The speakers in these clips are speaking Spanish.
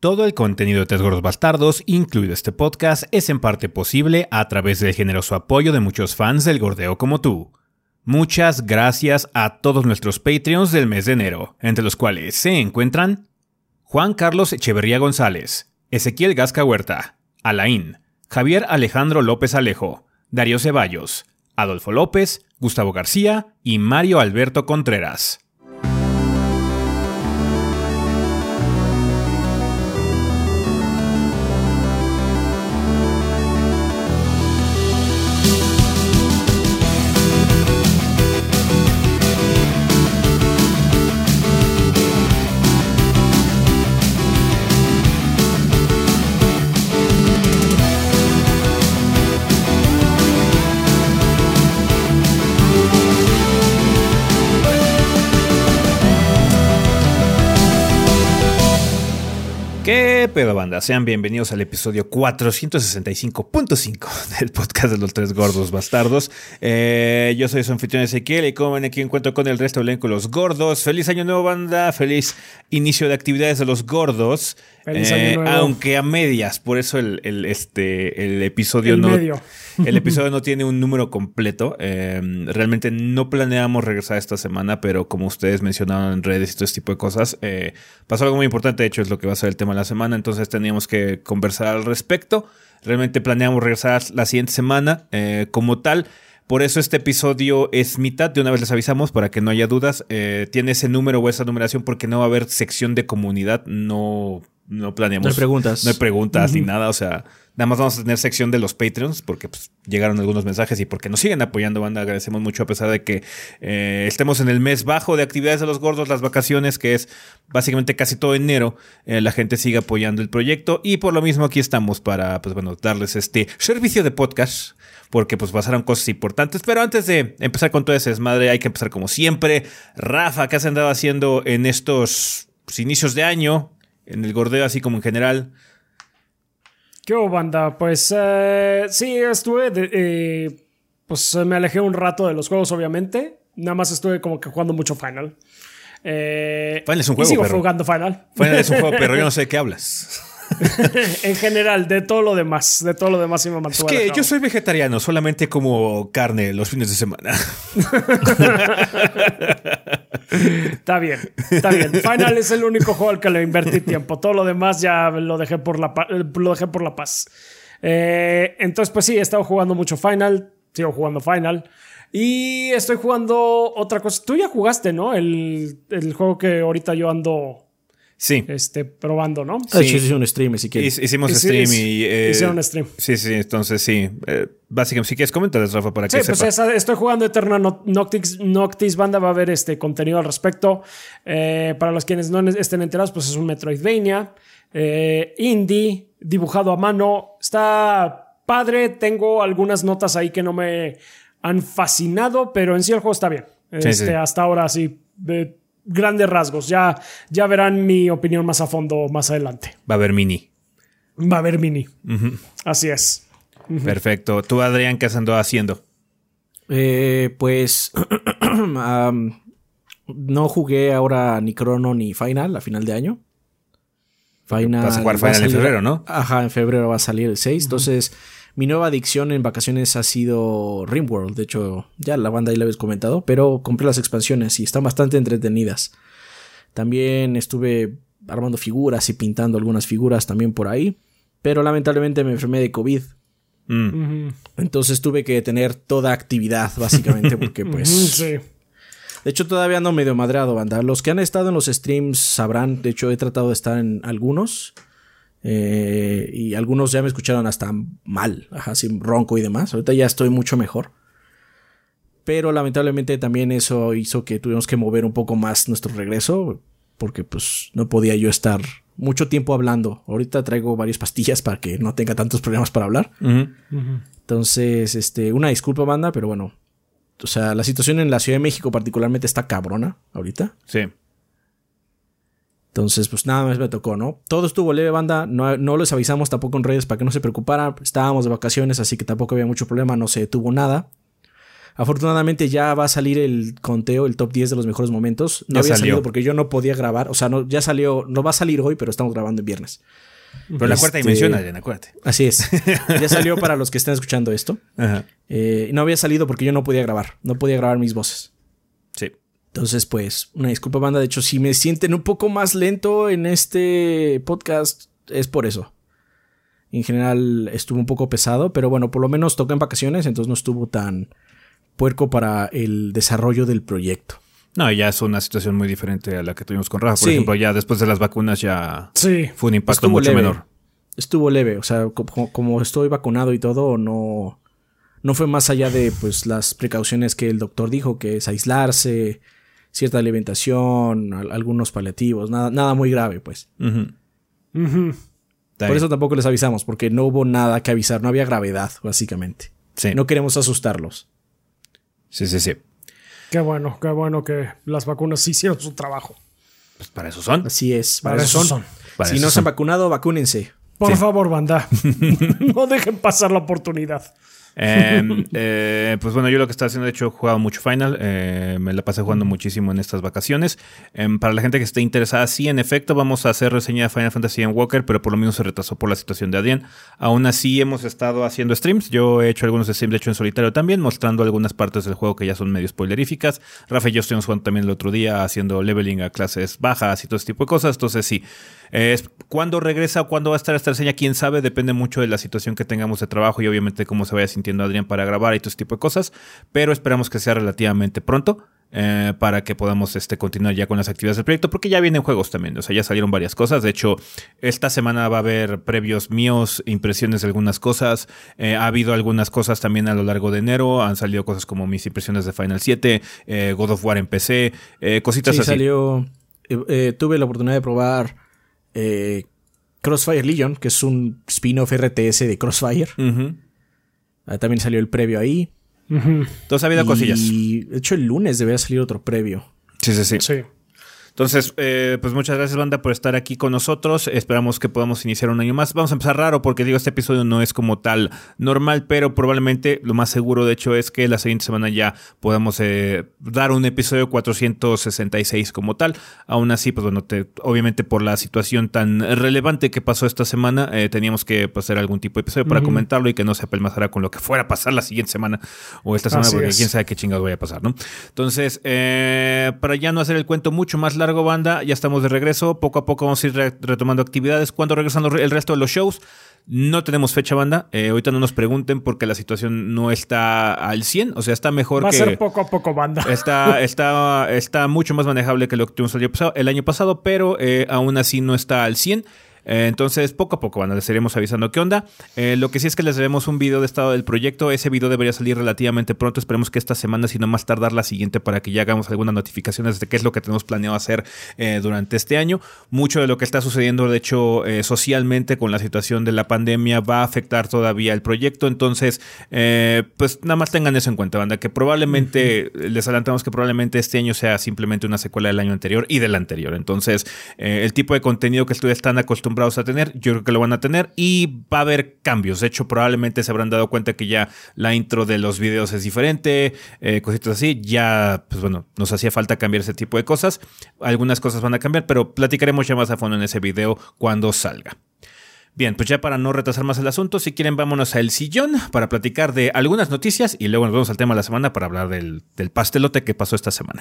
Todo el contenido de Tres Gordos Bastardos, incluido este podcast, es en parte posible a través del generoso apoyo de muchos fans del gordeo como tú. Muchas gracias a todos nuestros Patreons del mes de enero, entre los cuales se encuentran Juan Carlos Echeverría González, Ezequiel Gasca Huerta, Alain, Javier Alejandro López Alejo, Darío Ceballos, Adolfo López, Gustavo García y Mario Alberto Contreras. ¿Qué pedo, banda? Sean bienvenidos al episodio 465.5 del podcast de los tres gordos bastardos. Eh, yo soy su anfitrión Ezequiel y como ven aquí encuentro con el resto del elenco los gordos. Feliz año nuevo, banda. Feliz inicio de actividades de los gordos. Feliz año Eh, aunque a medias, por eso el, el, este, el episodio El no. medio. El episodio no tiene un número completo. Eh, realmente no planeamos regresar esta semana, pero como ustedes mencionaron en redes y todo este tipo de cosas, eh, pasó algo muy importante. De hecho, es lo que va a ser el tema de la semana. Entonces teníamos que conversar al respecto. Realmente planeamos regresar la siguiente semana eh, como tal. Por eso este episodio es mitad, de una vez les avisamos para que no haya dudas. Eh, tiene ese número o esa numeración porque no va a haber sección de comunidad. No, no planeamos. No hay preguntas. No hay preguntas ni nada. O sea, nada más vamos a tener sección de los Patreons porque pues, llegaron algunos mensajes y porque nos siguen apoyando, banda. Agradecemos mucho a pesar de que eh, estemos en el mes bajo de actividades de los gordos, las vacaciones, que es básicamente casi todo enero. eh, la gente sigue apoyando el proyecto y por lo mismo aquí estamos para, pues bueno, darles este servicio de podcast porque pues pasaron cosas importantes. Pero antes de empezar con todo ese desmadre, hay que empezar como siempre. Rafa, ¿qué has andado haciendo en estos pues, inicios de año? En el gordeo, así como en general. ¿Qué hubo, banda? Pues eh, sí, estuve. de- eh, pues me alejé un rato de los juegos, obviamente. Nada más estuve como que jugando mucho Final. Eh, Final es un y juego, sigo perro. jugando Final. Final es un juego, pero yo no sé de qué hablas. en general, de todo lo demás. De todo lo demás sí me Es que alejado. yo soy vegetariano, solamente como carne los fines de semana. Está bien, está bien. Final es el único juego al que le invertí tiempo. Todo lo demás ya lo dejé por la, lo dejé por la paz. Eh, entonces, pues sí, he estado jugando mucho Final. Sigo jugando Final. Y estoy jugando otra cosa. Tú ya jugaste, ¿no? El, el juego que ahorita yo ando Sí. este, probando, ¿no? Ah, Sí. sí, hice un stream si quieres. Hic- Hicimos Hici- stream hic- y. eh, hicieron stream. Sí, sí, entonces sí. Eh, básicamente, si quieres comentar, Rafa, para Sí, que pues sepa. esa- estoy jugando Eterna No- Noctis, Noctis Banda, va a haber este contenido al respecto. Eh, para los quienes no estén enterados, pues es un Metroidvania. eh, indie, dibujado a mano. Está padre. Tengo algunas notas ahí que no me han fascinado, pero en sí el juego está bien. Sí, Este, sí. Hasta ahora sí, de grandes rasgos. Ya, ya verán mi opinión más a fondo más adelante. Va a haber mini. Va a haber mini. Así es. Perfecto. Tú, Adrián, ¿qué has andado haciendo? Eh, pues no jugué ahora ni Chrono ni Final a final de año. Final Vas a jugar Final en salir- febrero, ¿no? Ajá, en febrero va a salir el 6. Entonces, mi nueva adicción en vacaciones ha sido Rimworld. De hecho, ya la banda ahí la habéis comentado, pero compré las expansiones y están bastante entretenidas. También estuve armando figuras y pintando algunas figuras también por ahí. Pero lamentablemente me enfermé de COVID. Mm. Entonces tuve que tener toda actividad, básicamente, porque pues... Sí. De hecho, todavía ando medio madreado, banda. Los que han estado en los streams sabrán, de hecho, he tratado de estar en algunos. Eh, y algunos ya me escucharon hasta mal, ajá, así ronco y demás. Ahorita ya estoy mucho mejor. Pero lamentablemente también eso hizo que tuvimos que mover un poco más nuestro regreso. Porque pues no podía yo estar mucho tiempo hablando. Ahorita traigo varias pastillas para que no tenga tantos problemas para hablar. Entonces, este, una disculpa, banda, pero bueno. O sea, la situación en la Ciudad de México particularmente está cabrona ahorita. Sí. Entonces, pues nada más me tocó, ¿no? Todo estuvo leve, banda. No, no les avisamos tampoco en redes para que no se preocuparan. Estábamos de vacaciones, así que tampoco había mucho problema, no se detuvo nada. Afortunadamente ya va a salir el conteo, el top 10 de los mejores momentos. No Ya había salió. salido porque yo no podía grabar. O sea, no, ya salió, no va a salir hoy, pero estamos grabando en viernes. Pero la cuarta Este- dimensión, Adrián, acuérdate. Así es. ya salió para los que estén escuchando esto. Ajá. Eh, no había salido porque yo no podía grabar. No podía grabar mis voces. Entonces, pues, una disculpa, banda. De hecho, si me sienten un poco más lento en este podcast, es por eso. En general estuvo un poco pesado, pero bueno, por lo menos toca en vacaciones, entonces no estuvo tan puerco para el desarrollo del proyecto. No, ya es una situación muy diferente a la que tuvimos con Rafa. Por Sí. ejemplo, ya después de las vacunas ya Sí. fue un impacto Estuvo mucho leve. menor. Estuvo leve, o sea, como, como estoy vacunado y todo, no, no fue más allá de pues las precauciones que el doctor dijo, que es aislarse, cierta alimentación, al- algunos paliativos, nada, nada muy grave, pues. Por eso tampoco les avisamos, porque no hubo nada que avisar, no había gravedad, básicamente. Sí. No queremos asustarlos. sí, sí, sí. Qué bueno, qué bueno que las vacunas sí hicieron su trabajo. Pues para eso son. Así es, para, Para eso eso son. son. Para si eso no se han vacunado, vacúnense. Por Sí. favor, banda. no dejen pasar la oportunidad. Em, eh, pues bueno, yo lo que estaba haciendo, de hecho, he jugado mucho Final. eh, me la pasé jugando muchísimo en estas vacaciones. Em, para la gente que esté interesada, sí, en efecto, vamos a hacer reseña de Final Fantasy en Walker, pero por lo menos se retrasó por la situación de Adrián. Aún así, hemos estado haciendo streams. Yo he hecho algunos streams, de hecho, en solitario también, mostrando algunas partes del juego que ya son medio spoileríficas. Rafa y yo estuvimos jugando también el otro día haciendo leveling a clases bajas y todo ese tipo de cosas. Entonces, sí. Eh, ¿Cuándo regresa o cuándo va a estar esta reseña? Quién sabe, depende mucho de la situación que tengamos de trabajo y obviamente cómo se vaya sintiendo Adrián para grabar y todo ese tipo de cosas. Pero esperamos que sea relativamente pronto. eh, para que podamos este, continuar ya con las actividades del proyecto, porque ya vienen juegos también, o sea, ya salieron varias cosas. De hecho, esta semana va a haber previos míos, impresiones de algunas cosas. eh, ha habido algunas cosas también a lo largo de enero. Han salido cosas como mis impresiones de Final 7, eh, God of War en PC, cositas Sí, así. salió. tuve la oportunidad de probar eh, Crossfire Legion, que es un spin-off RTS de Crossfire. Ah, también salió el previo ahí. Ujú. Entonces ha habido cosillas. Y de hecho, el lunes debería salir otro previo. Sí, sí, sí. Sí. Entonces, eh, pues muchas gracias, banda, por estar aquí con nosotros. Esperamos que podamos iniciar un año más. Vamos a empezar raro porque, digo, este episodio no es como tal normal, pero probablemente lo más seguro, de hecho, es que la siguiente semana ya podamos eh, dar un episodio 466 como tal. Aún así, pues bueno, te- obviamente por la situación tan relevante que pasó esta semana, eh, teníamos que pues, hacer algún tipo de episodio para comentarlo y que no se apelmazara con lo que fuera a pasar la siguiente semana o esta semana, Así porque es. quién sabe qué chingados vaya a pasar, ¿no? Entonces, eh, para ya no hacer el cuento mucho más largo, banda, ya estamos de regreso. Poco a poco vamos a ir re- retomando actividades. ¿Cuándo regresan el resto de los shows? No tenemos fecha, banda. Eh, ahorita no nos pregunten porque la situación no está al 100. O sea, está mejor Va a que... ser poco a poco, banda. Está, está, está mucho más manejable que lo que tuvimos el año pasado, el año pasado pero eh, aún así no está al 100. Eh, entonces, poco a poco, bueno, les iremos avisando qué onda. Eh, lo que sí es que les debemos un video de estado del proyecto. Ese video debería salir relativamente pronto. Esperemos que esta semana, si no más tardar la siguiente, para que ya hagamos algunas notificaciones de qué es lo que tenemos planeado hacer eh, durante este año. Mucho de lo que está sucediendo, de hecho, socialmente con la situación de la pandemia va a afectar todavía el proyecto. Entonces, pues nada más tengan eso en cuenta, banda, que probablemente, les adelantamos que probablemente este año sea simplemente una secuela del año anterior y del anterior. Entonces, el tipo de contenido que ustedes están acostumbrados a tener, yo creo que lo van a tener y va a haber cambios. De hecho, probablemente se habrán dado cuenta que ya la intro de los videos es diferente, eh, cositas así. Ya, pues bueno, nos hacía falta cambiar ese tipo de cosas. Algunas cosas van a cambiar, pero platicaremos ya más a fondo en ese video cuando salga. Bien, pues ya para no retrasar más el asunto, si quieren vámonos al sillón para platicar de algunas noticias y luego nos vamos al tema de la semana para hablar del pastelote que pasó esta semana.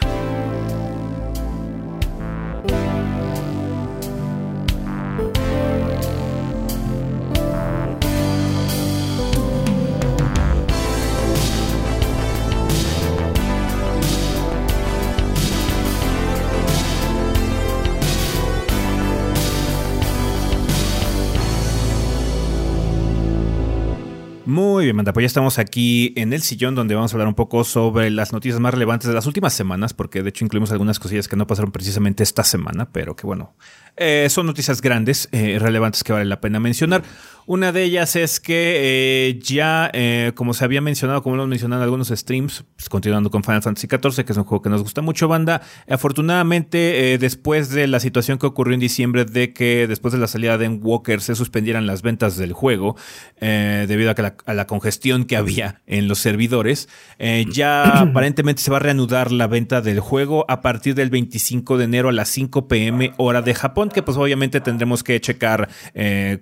Muy bien, Manda, pues ya estamos aquí en el sillón donde vamos a hablar un poco sobre las noticias más relevantes de las últimas semanas, porque de hecho incluimos algunas cosillas que no pasaron precisamente esta semana, pero que bueno, eh, son noticias grandes, eh, relevantes que vale la pena mencionar. Una de ellas es que eh, ya, eh, como se había mencionado, como lo hemos mencionado en algunos streams, pues, continuando con Final Fantasy XIV, que es un juego que nos gusta mucho, banda, afortunadamente eh, después de la situación que ocurrió en diciembre de que después de la salida de Walker se suspendieran las ventas del juego, debido a que la a la congestión que había en los servidores. Ya aparentemente se va a reanudar la venta del juego a partir del 25 de enero a las 5 pm hora de Japón, que pues obviamente tendremos que checar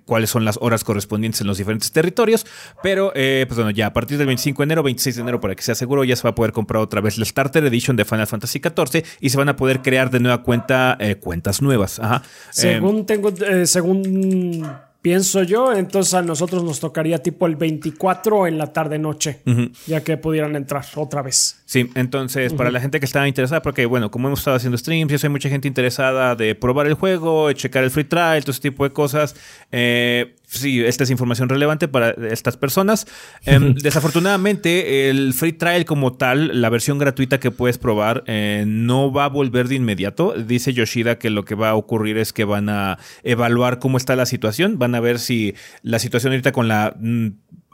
cuáles son las horas correspondientes en los diferentes territorios. Pero pues bueno, ya a partir del 25 de enero, 26 de enero, para que sea seguro, ya se va a poder comprar otra vez la Starter Edition de Final Fantasy XIV y se van a poder crear de nueva cuenta cuentas nuevas. Ajá. Según tengo, según pienso yo, entonces a nosotros nos tocaría tipo el 24 en la tarde-noche, ya que pudieran entrar otra vez. Sí, entonces para la gente que estaba interesada, porque bueno, como hemos estado haciendo streams, yo hay mucha gente interesada de probar el juego, de checar el free trial, todo ese tipo de cosas. Eh, sí, esta es información relevante para estas personas. Em, desafortunadamente, el free trial como tal, la versión gratuita que puedes probar, eh, no va a volver de inmediato. Dice Yoshida que lo que va a ocurrir es que van a evaluar cómo está la situación, van a ver si la situación ahorita con la mm,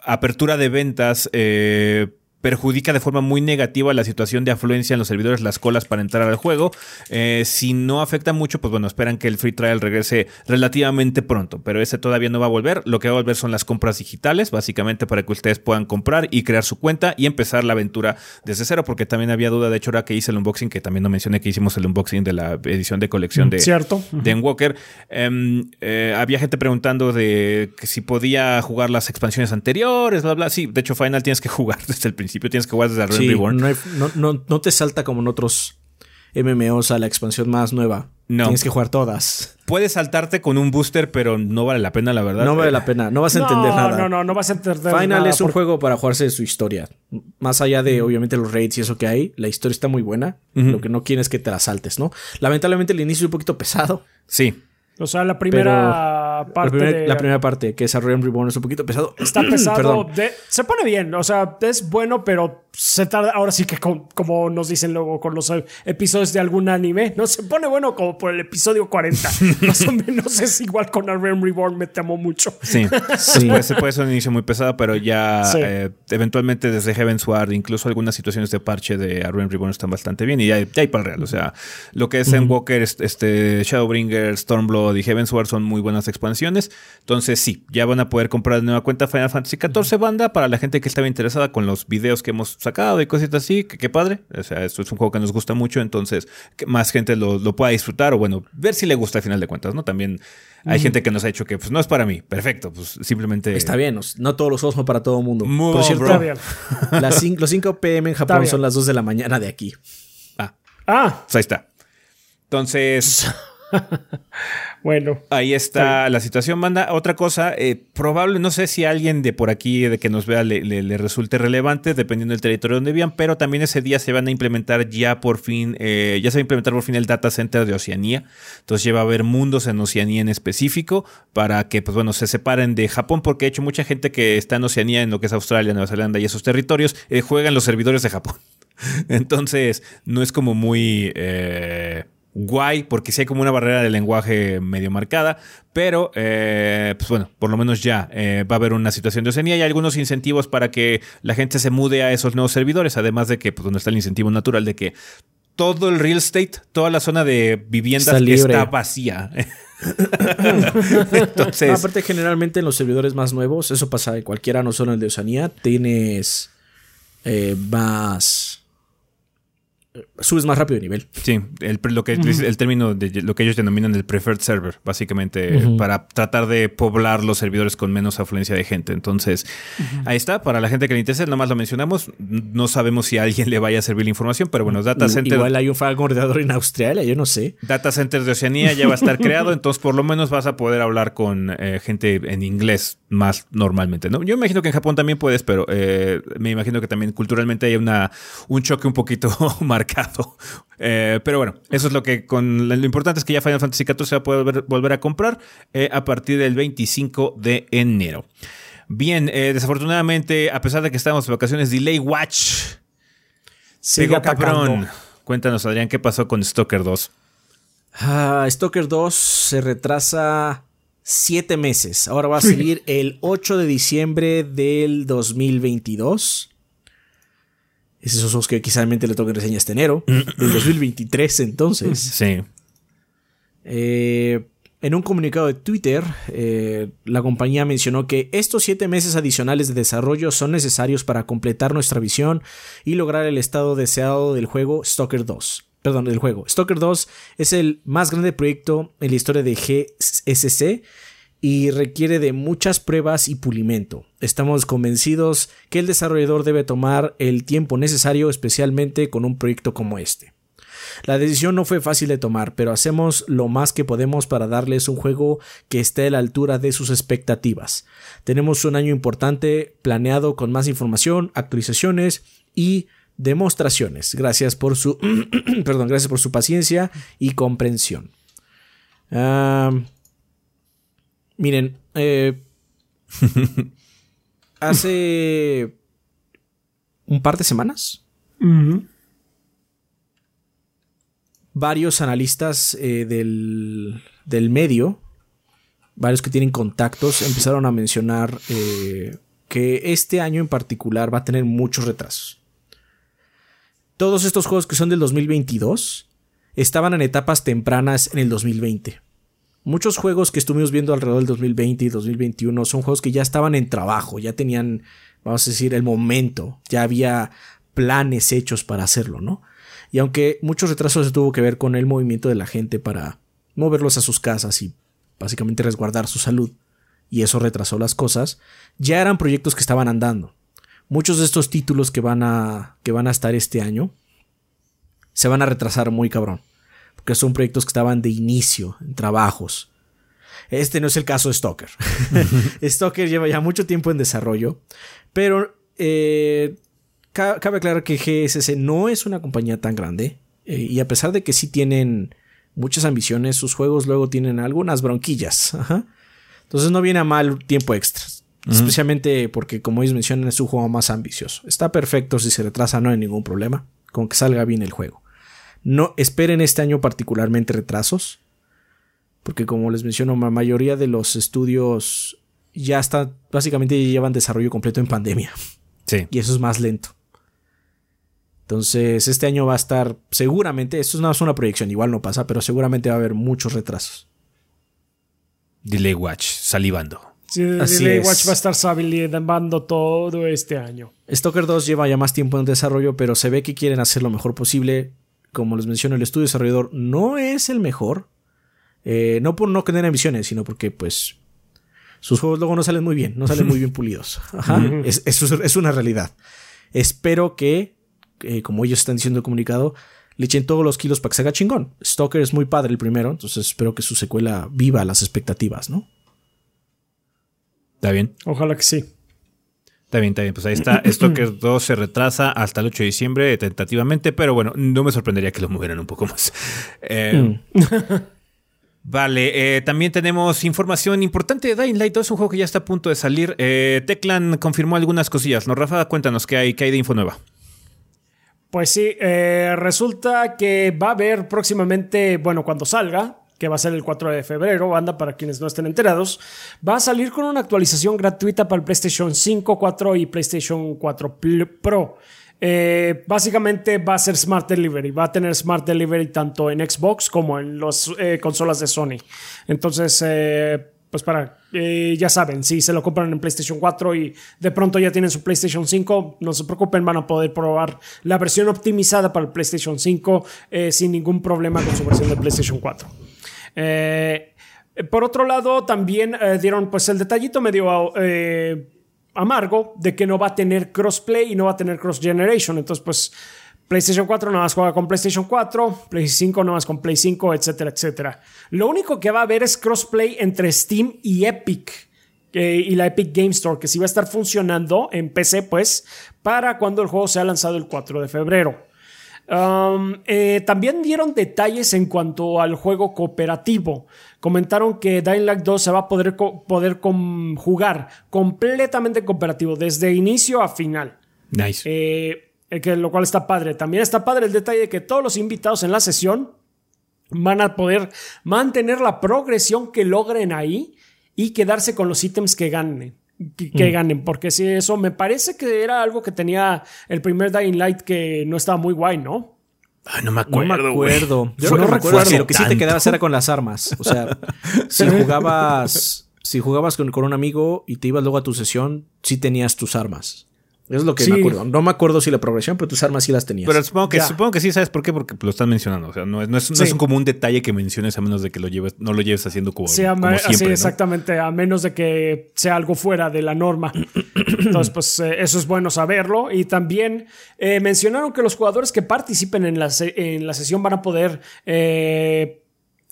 apertura de ventas eh, perjudica de forma muy negativa la situación de afluencia en los servidores, las colas para entrar al juego. Eh, si no afecta mucho, pues bueno, esperan que el free trial regrese relativamente pronto, pero ese todavía no va a volver. Lo que va a volver son las compras digitales, básicamente para que ustedes puedan comprar y crear su cuenta y empezar la aventura desde cero, porque también había duda, de hecho, ahora que hice el unboxing, que también no mencioné que hicimos el unboxing de la edición de colección de, ¿Cierto? de Walker. Em, eh, había gente preguntando de que si podía jugar las expansiones anteriores, bla, bla. Sí, de hecho, Final tienes que jugar desde el principio tienes que jugar desde Realm Reborn. No, te salta como en otros MMOs a la expansión más nueva. No. Tienes que jugar todas. Puedes saltarte con un booster, pero no vale la pena, la verdad. No vale la pena. No vas a entender nada. No, no, no vas a entender Final es un juego para jugarse su historia. Más allá de, obviamente, los raids y eso que hay, la historia está muy buena. Lo que no quieres es que te la saltes, ¿no? Lamentablemente el inicio es un poquito pesado. Sí. O sea, la primera parte. La primera, parte, que es Realm Reborn, es un poquito pesado. Está pesado. se pone bien. O sea, es bueno, pero se tarda. Ahora sí que, como nos dicen luego con los episodios de algún anime, no se pone bueno como por el episodio 40. Más o menos es igual con Realm Reborn. Me temo mucho. Sí. sí. se puede ser un inicio muy pesado, pero ya eh, eventualmente desde Heaven's Ward, incluso algunas situaciones de parche de Realm Reborn están bastante bien y ya, hay para el real. O sea, lo que es en Walker, este, Shadowbringer, Stormblood y Heavensward son muy buenas expansiones. Entonces, sí, ya van a poder comprar de nueva cuenta Final Fantasy XIV banda para la gente que estaba interesada con los videos que hemos sacado y cositas así. Que qué padre. O sea, esto es un juego que nos gusta mucho. Entonces, que más gente lo, pueda disfrutar o, bueno, ver si le gusta al final de cuentas, ¿no? También hay gente que nos ha dicho que pues no es para mí. Perfecto, pues simplemente. Está bien, no todos los juegos son para todo el mundo. Por cierto, los 5 pm en Japón son las 2 de la mañana de aquí. Ah. Ah. Pues ahí está. Entonces. bueno. Ahí está la situación, manda. Otra cosa, eh, probable, no sé si alguien de por aquí de que nos vea le, resulte relevante, dependiendo del territorio donde vivan, pero también ese día se van a implementar ya por fin, eh, ya se va a implementar por fin el data center de Oceanía. Entonces ya va a haber mundos en Oceanía en específico para que, pues bueno, se separen de Japón, porque de hecho mucha gente que está en Oceanía, en lo que es Australia, Nueva Zelanda y esos territorios, eh, juegan los servidores de Japón. Entonces, no es como muy guay, porque sí hay como una barrera de lenguaje medio marcada, pero eh, pues bueno, por lo menos ya eh, va a haber una situación de Oceanía y algunos incentivos para que la gente se mude a esos nuevos servidores, además de que pues donde está el incentivo natural de que todo el real estate, toda la zona de viviendas está, vacía. Entonces, aparte generalmente en los servidores más nuevos, eso pasa en cualquiera, no solo en el de Oceanía, tienes eh, más subes más rápido de nivel. Sí, el, lo que, el término de lo que ellos denominan el preferred server, básicamente, para tratar de poblar los servidores con menos afluencia de gente. Entonces, ahí está, para la gente que le interesa, nomás lo mencionamos. No sabemos si a alguien le vaya a servir la información, pero bueno, Data Center. Igual hay un ordenador en Australia, yo no sé. Data Center de Oceanía ya va a estar creado, entonces por lo menos vas a poder hablar con eh, gente en inglés más normalmente. ¿no? Yo imagino que en Japón también puedes, pero eh, me imagino que también culturalmente hay una, un choque un poquito Eh, pero bueno, eso es lo que con lo importante es que ya Final Fantasy XIV se va a poder volver, a comprar eh, a partir del 25 de enero. Bien, eh, desafortunadamente, a pesar de que estamos en vacaciones, Delay Watch. Sigue cabrón. Cuéntanos, Adrián, ¿qué pasó con Stalker 2? Ah, Stalker 2 se retrasa siete meses. Ahora va a salir el 8 de diciembre del 2022. Es esos juegos que quizá le toquen reseña este enero, del 2023 entonces. Sí. Eh, En un comunicado de Twitter, eh, la compañía mencionó que estos siete meses adicionales de desarrollo son necesarios para completar nuestra visión y lograr el estado deseado del juego Stalker 2. Perdón, del juego. Stalker 2 es el más grande proyecto en la historia de GSC y requiere de muchas pruebas y pulimento. Estamos convencidos que el desarrollador debe tomar el tiempo necesario, especialmente con un proyecto como este. La decisión no fue fácil de tomar, pero hacemos lo más que podemos para darles un juego que esté a la altura de sus expectativas. Tenemos un año importante planeado con más información, actualizaciones y demostraciones. Gracias por su perdón, gracias por su paciencia y comprensión. Miren, eh, hace un par de semanas varios analistas eh, del, del, medio, varios que tienen contactos, empezaron a mencionar eh, que este año en particular va a tener muchos retrasos. Todos estos juegos que son del 2022 estaban en etapas tempranas en el 2020. Muchos juegos que estuvimos viendo alrededor del 2020 y 2021 son juegos que ya estaban en trabajo, ya tenían, vamos a decir, el momento, ya había planes hechos para hacerlo, ¿no? Y aunque muchos retrasos se tuvo que ver con el movimiento de la gente para moverlos a sus casas y básicamente resguardar su salud, y eso retrasó las cosas, ya eran proyectos que estaban andando. Muchos de estos títulos que van a, que van a estar este año se van a retrasar muy cabrón, porque son proyectos que estaban de inicio, en trabajos. Este no es el caso de Stalker. Stalker lleva ya mucho tiempo en desarrollo, pero eh, cabe aclarar que GSC no es una compañía tan grande eh, y a pesar de que sí tienen muchas ambiciones, sus juegos luego tienen algunas bronquillas. Entonces no viene a mal tiempo extra. Especialmente porque, como ellos mencionan, es un juego más ambicioso. Está perfecto si se retrasa, no hay ningún problema. Con que salga bien el juego. No esperen este año particularmente retrasos. Porque como les menciono, la mayoría de los estudios ya están, básicamente llevan desarrollo completo en pandemia. Sí. Y eso es más lento. Entonces, este año va a estar seguramente, esto no es una proyección, igual no pasa, pero seguramente va a haber muchos retrasos. Delay Watch, salivando. Sí, Delay Watch va a estar salivando todo este año. Stalker 2 lleva ya más tiempo en desarrollo, pero se ve que quieren hacer lo mejor posible. Como les menciono, el estudio desarrollador no es el mejor. Eh, no por no tener ambiciones, sino porque, pues, sus juegos luego no salen muy bien, no salen muy bien pulidos. Ajá, es, es una realidad. Espero que eh, como ellos están diciendo el comunicado, le echen todos los kilos para que se haga chingón. Stalker es muy padre el primero, entonces espero que su secuela viva las expectativas, ¿no? ¿Está bien? Ojalá que sí. Está bien, está bien. Pues ahí está. Stalker 2 se retrasa hasta el 8 de diciembre tentativamente, pero bueno, no me sorprendería que lo movieran un poco más. Eh, mm. Vale, eh, también tenemos información importante de Dying Light 2, es un juego que ya está a punto de salir. Teclan confirmó algunas cosillas. ¿No, Rafa? Cuéntanos qué hay, qué hay de info nueva. Pues sí, eh, resulta que va a haber próximamente, bueno, cuando salga, que va a ser el 4 de febrero, banda, para quienes no estén enterados, va a salir con una actualización gratuita para el PlayStation 5, 4 y PlayStation 4 Pro. Eh, básicamente va a ser Smart Delivery, va a tener Smart Delivery tanto en Xbox como en las eh, consolas de Sony. Entonces, pues para, eh, ya saben, si se lo compran en PlayStation 4 y de pronto ya tienen su PlayStation 5, no se preocupen, van a poder probar la versión optimizada para el PlayStation 5 eh, sin ningún problema con su versión de PlayStation 4. Eh, por otro lado, también dieron pues el detallito medio amargo de que no va a tener crossplay y no va a tener cross generation. Entonces, pues PlayStation 4 nada más juega con PlayStation 4, PlayStation 5 nada más con Play 5, etcétera, etcétera. Lo único que va a haber es crossplay entre Steam y Epic. Eh, y la Epic Game Store, que sí va a estar funcionando en PC, pues, para cuando el juego sea lanzado el 4 de febrero. Um, eh, también dieron detalles en cuanto al juego cooperativo. Comentaron que Dying Light 2 se va a poder, poder jugar completamente cooperativo, desde inicio a final. Nice. Eh, que, lo cual está padre. También está padre el detalle de que todos los invitados en la sesión van a poder mantener la progresión que logren ahí y quedarse con los ítems que ganen. Que, mm. ganen, porque si eso me parece que era algo que tenía el primer Dying Light que no estaba muy guay, ¿no? Ay, no me No acuerdo. me güey. acuerdo. Yo no no recuerdo. Lo que sí te quedabas era con las armas. O sea, si jugabas, si jugabas con, con un amigo y te ibas luego a tu sesión, sí tenías tus armas. Es lo que Sí. me acuerdo. No me acuerdo si la progresión, pero tus armas sí las tenías. Pero supongo que, Ya. supongo que sí, ¿sabes por qué? Porque lo están mencionando. O sea, no es, no es, no es como un detalle que menciones a menos de que lo lleves, no lo lleves haciendo como, Sí, como siempre. sí, ¿no? exactamente, a menos de que sea algo fuera de la norma. Entonces, pues eh, eso es bueno saberlo. Y también eh, mencionaron que los jugadores que participen en la, en la sesión van a poder eh,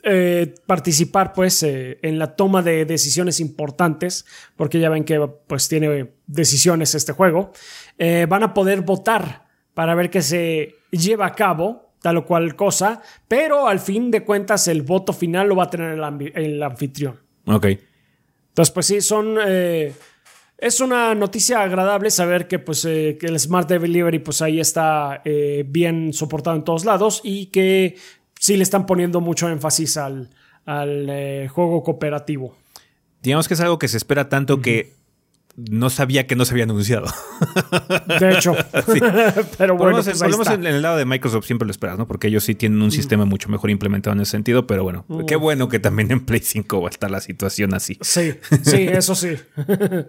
eh, participar pues eh, en la toma de decisiones importantes, porque ya ven que pues tiene decisiones este juego. Eh, van a poder votar para ver qué se lleva a cabo tal o cual cosa, pero al fin de cuentas el voto final lo va a tener el, anfitrión. Ok. Entonces, pues sí, son. eh, es una noticia agradable saber que, pues, que el Smart Delivery, pues ahí está bien soportado en todos lados y que sí le están poniendo mucho énfasis al, al eh, juego cooperativo. Digamos que es algo que se espera tanto que no sabía que no se había anunciado. De hecho, pero bueno, pues ahí está. en, en el lado de Microsoft siempre lo esperas, ¿no? Porque ellos sí tienen un sistema mucho mejor implementado en ese sentido, pero bueno, qué bueno que también en Play 5 va a estar la situación así. Sí, sí, eso sí.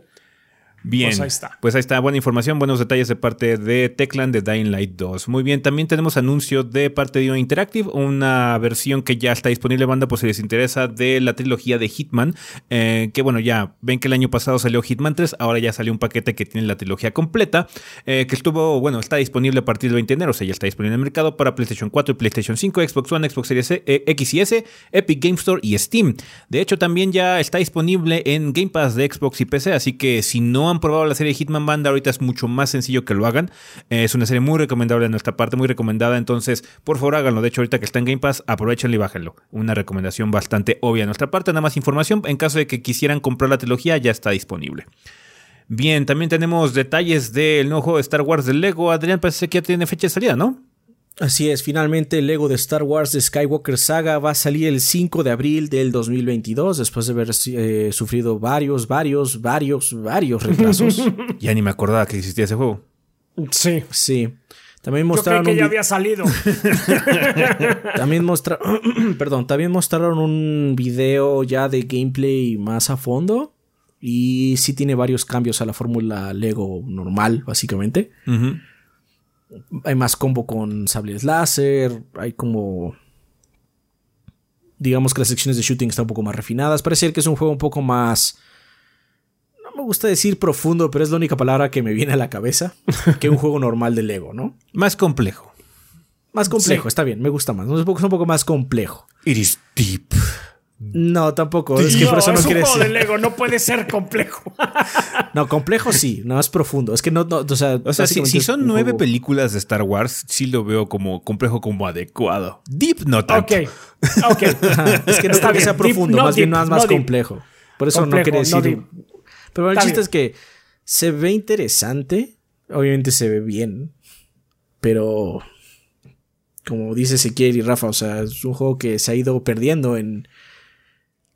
Bien. Pues ahí está. Pues ahí está, buena información, buenos detalles de parte de Techland de Dying Light 2. Muy bien, también tenemos anuncio de parte de Interactive, una versión que ya está disponible, banda, por si les interesa, de la trilogía de Hitman. eh, que bueno, ya ven que el año pasado salió Hitman 3, ahora ya salió un paquete que tiene la trilogía completa, eh, que estuvo, bueno, está disponible a partir del 20 de enero, o sea, ya está disponible en el mercado para PlayStation 4 y PlayStation 5, Xbox One, Xbox Series E, eh, X y S, Epic Game Store y Steam. De hecho, también ya está disponible en Game Pass de Xbox y PC, así que si no han probado la serie Hitman Banda, ahorita es mucho más sencillo que lo hagan. Es una serie muy recomendable de nuestra parte, muy recomendada, entonces por favor háganlo. De hecho, ahorita que está en Game Pass, aprovechenlo y bájenlo. Una recomendación bastante obvia de nuestra parte, nada más información. En caso de que quisieran comprar la trilogía, ya está disponible. Bien, también tenemos detalles del nuevo juego de Star Wars de Lego. Adrián, parece que ya tiene fecha de salida, ¿no? Así es, finalmente el Lego de Star Wars de Skywalker Saga va a salir el 5 de abril del 2022, después de haber eh, sufrido varios, varios, varios, varios retrasos. Ya ni me acordaba que existía ese juego. Sí. sí. También Yo creí mostraron que un ya había salido. También mostraron, perdón, también mostraron un video ya de gameplay más a fondo y sí tiene varios cambios a la fórmula Lego normal, básicamente. Ujú. Hay más combo con sables láser, hay como digamos que las secciones de shooting están un poco más refinadas. Parece que es un juego un poco más no me gusta decir profundo, pero es la única palabra que me viene a la cabeza que un juego normal de Lego, ¿no? Más complejo. Más complejo, Sí. está bien, me gusta más. Es un poco, es un poco más complejo. It is deep. No, tampoco. Es que No, por eso no es un quiere juego de decir. Lego, no puede ser complejo. No, complejo sí, no es profundo. Es que no, no o sea, O sea, si, son un nueve juego- películas de Star Wars, sí lo veo como complejo, como adecuado. Deep no tanto. ok, ok. Ajá, es que no Está bien. sea Deep, profundo, no más bien deep, nada más no deep. complejo. Por eso Complejo, no quería no decir. Pero el Está chiste bien. es que se ve interesante. Obviamente se ve bien. Pero. Como dice Ezequiel y Rafa, o sea, es un juego que se ha ido perdiendo en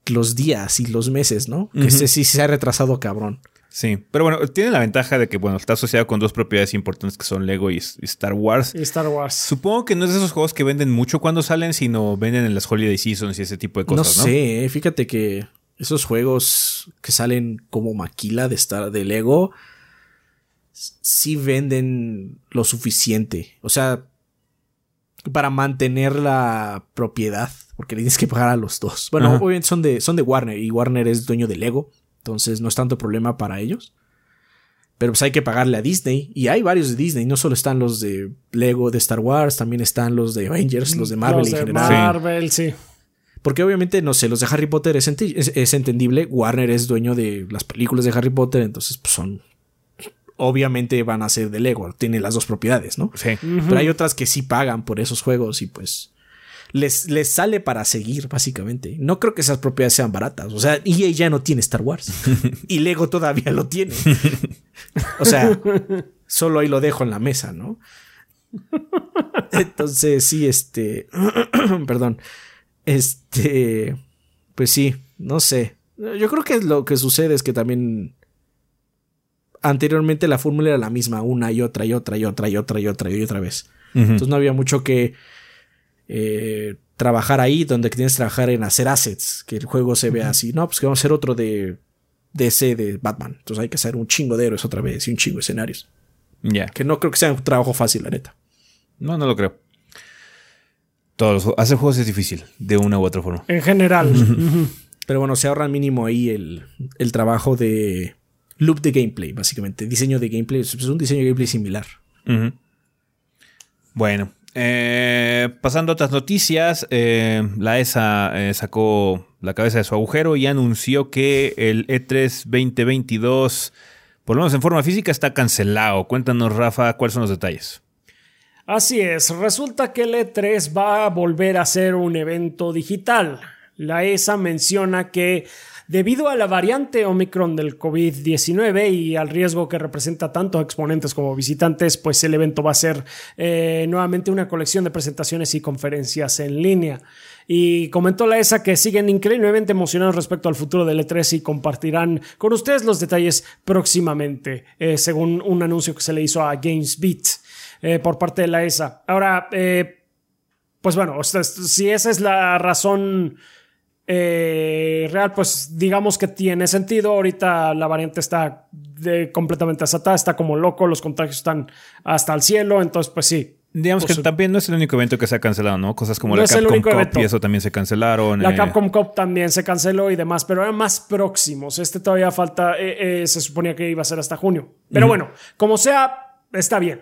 los días y los meses, ¿no? Que sí se ha retrasado cabrón. Sí, pero bueno, tiene la ventaja de que, bueno, está asociado con dos propiedades importantes que son Lego y, y Star Wars. Y Star Wars. Supongo que no es de esos juegos que venden mucho cuando salen, sino venden en las Holiday Seasons y ese tipo de cosas, no ¿no? sé, eh, fíjate que esos juegos que salen como maquila de Star de Lego sí venden lo suficiente. O sea, para mantener la propiedad, porque le tienes que pagar a los dos. Bueno, Ajá. obviamente son de, son de Warner y Warner es dueño de Lego, entonces no es tanto problema para ellos. Pero pues hay que pagarle a Disney. Y hay varios de Disney. No solo están los de Lego de Star Wars, también están los de Avengers, los de Marvel Los en de general. Marvel, sí. Porque obviamente, no sé, los de Harry Potter es, enti- es- es entendible. Warner es dueño de las películas de Harry Potter, entonces pues son... Obviamente van a ser de Lego, tiene las dos propiedades, ¿no? Sí. Pero hay otras que sí pagan por esos juegos y pues les, les sale para seguir, básicamente. No creo que esas propiedades sean baratas. O sea, EA ya no tiene Star Wars. y Lego todavía lo tiene. o sea, solo ahí lo dejo en la mesa, ¿no? Entonces, sí, este. Perdón. Este. Pues sí, no sé. Yo creo que lo que sucede es que también. Anteriormente la fórmula era la misma, una y otra y otra y otra y otra y otra y otra vez. Entonces no había mucho que eh, trabajar ahí, donde tienes que trabajar en hacer assets, que el juego se vea así. No, pues que vamos a hacer otro de DC de Batman. Entonces hay que hacer un chingo de héroes otra vez y un chingo de escenarios. Ya. Que no creo que sea un trabajo fácil, la neta. No, no lo creo. Todos los hacer juegos es difícil, de una u otra forma. En general. Pero bueno, se ahorran mínimo ahí el, el trabajo de loop de gameplay, básicamente. Diseño de gameplay. Es un diseño de gameplay similar. Bueno, eh, pasando a otras noticias, eh, la ESA eh, sacó la cabeza de su agujero y anunció que el E E3 2022, por lo menos en forma física, está cancelado. Cuéntanos, Rafa, cuáles son los detalles. Así es, resulta que el E3 va a volver a ser un evento digital. La ESA menciona que debido a la variante Omicron del COVID-19 y al riesgo que representa tanto exponentes como visitantes, pues el evento va a ser eh, nuevamente una colección de presentaciones y conferencias en línea. Y comentó la ESA que siguen increíblemente emocionados respecto al futuro del E3 y compartirán con ustedes los detalles próximamente, eh, según un anuncio que se le hizo a GamesBeat eh, por parte de la ESA. Ahora, eh, pues bueno, si esa es la razón eh, real, pues digamos que tiene sentido. Ahorita la variante está de- completamente asatada, está como loco, los contagios están hasta el cielo, entonces pues sí. Digamos Pues, que también no es el único evento que se ha cancelado, ¿no? Cosas como No la Capcom Cup evento. y eso también se cancelaron. La eh, Capcom Cup también se canceló y demás, pero eran más próximos. Este todavía falta, eh, eh, se suponía que iba a ser hasta junio. Pero bueno, como sea, está bien.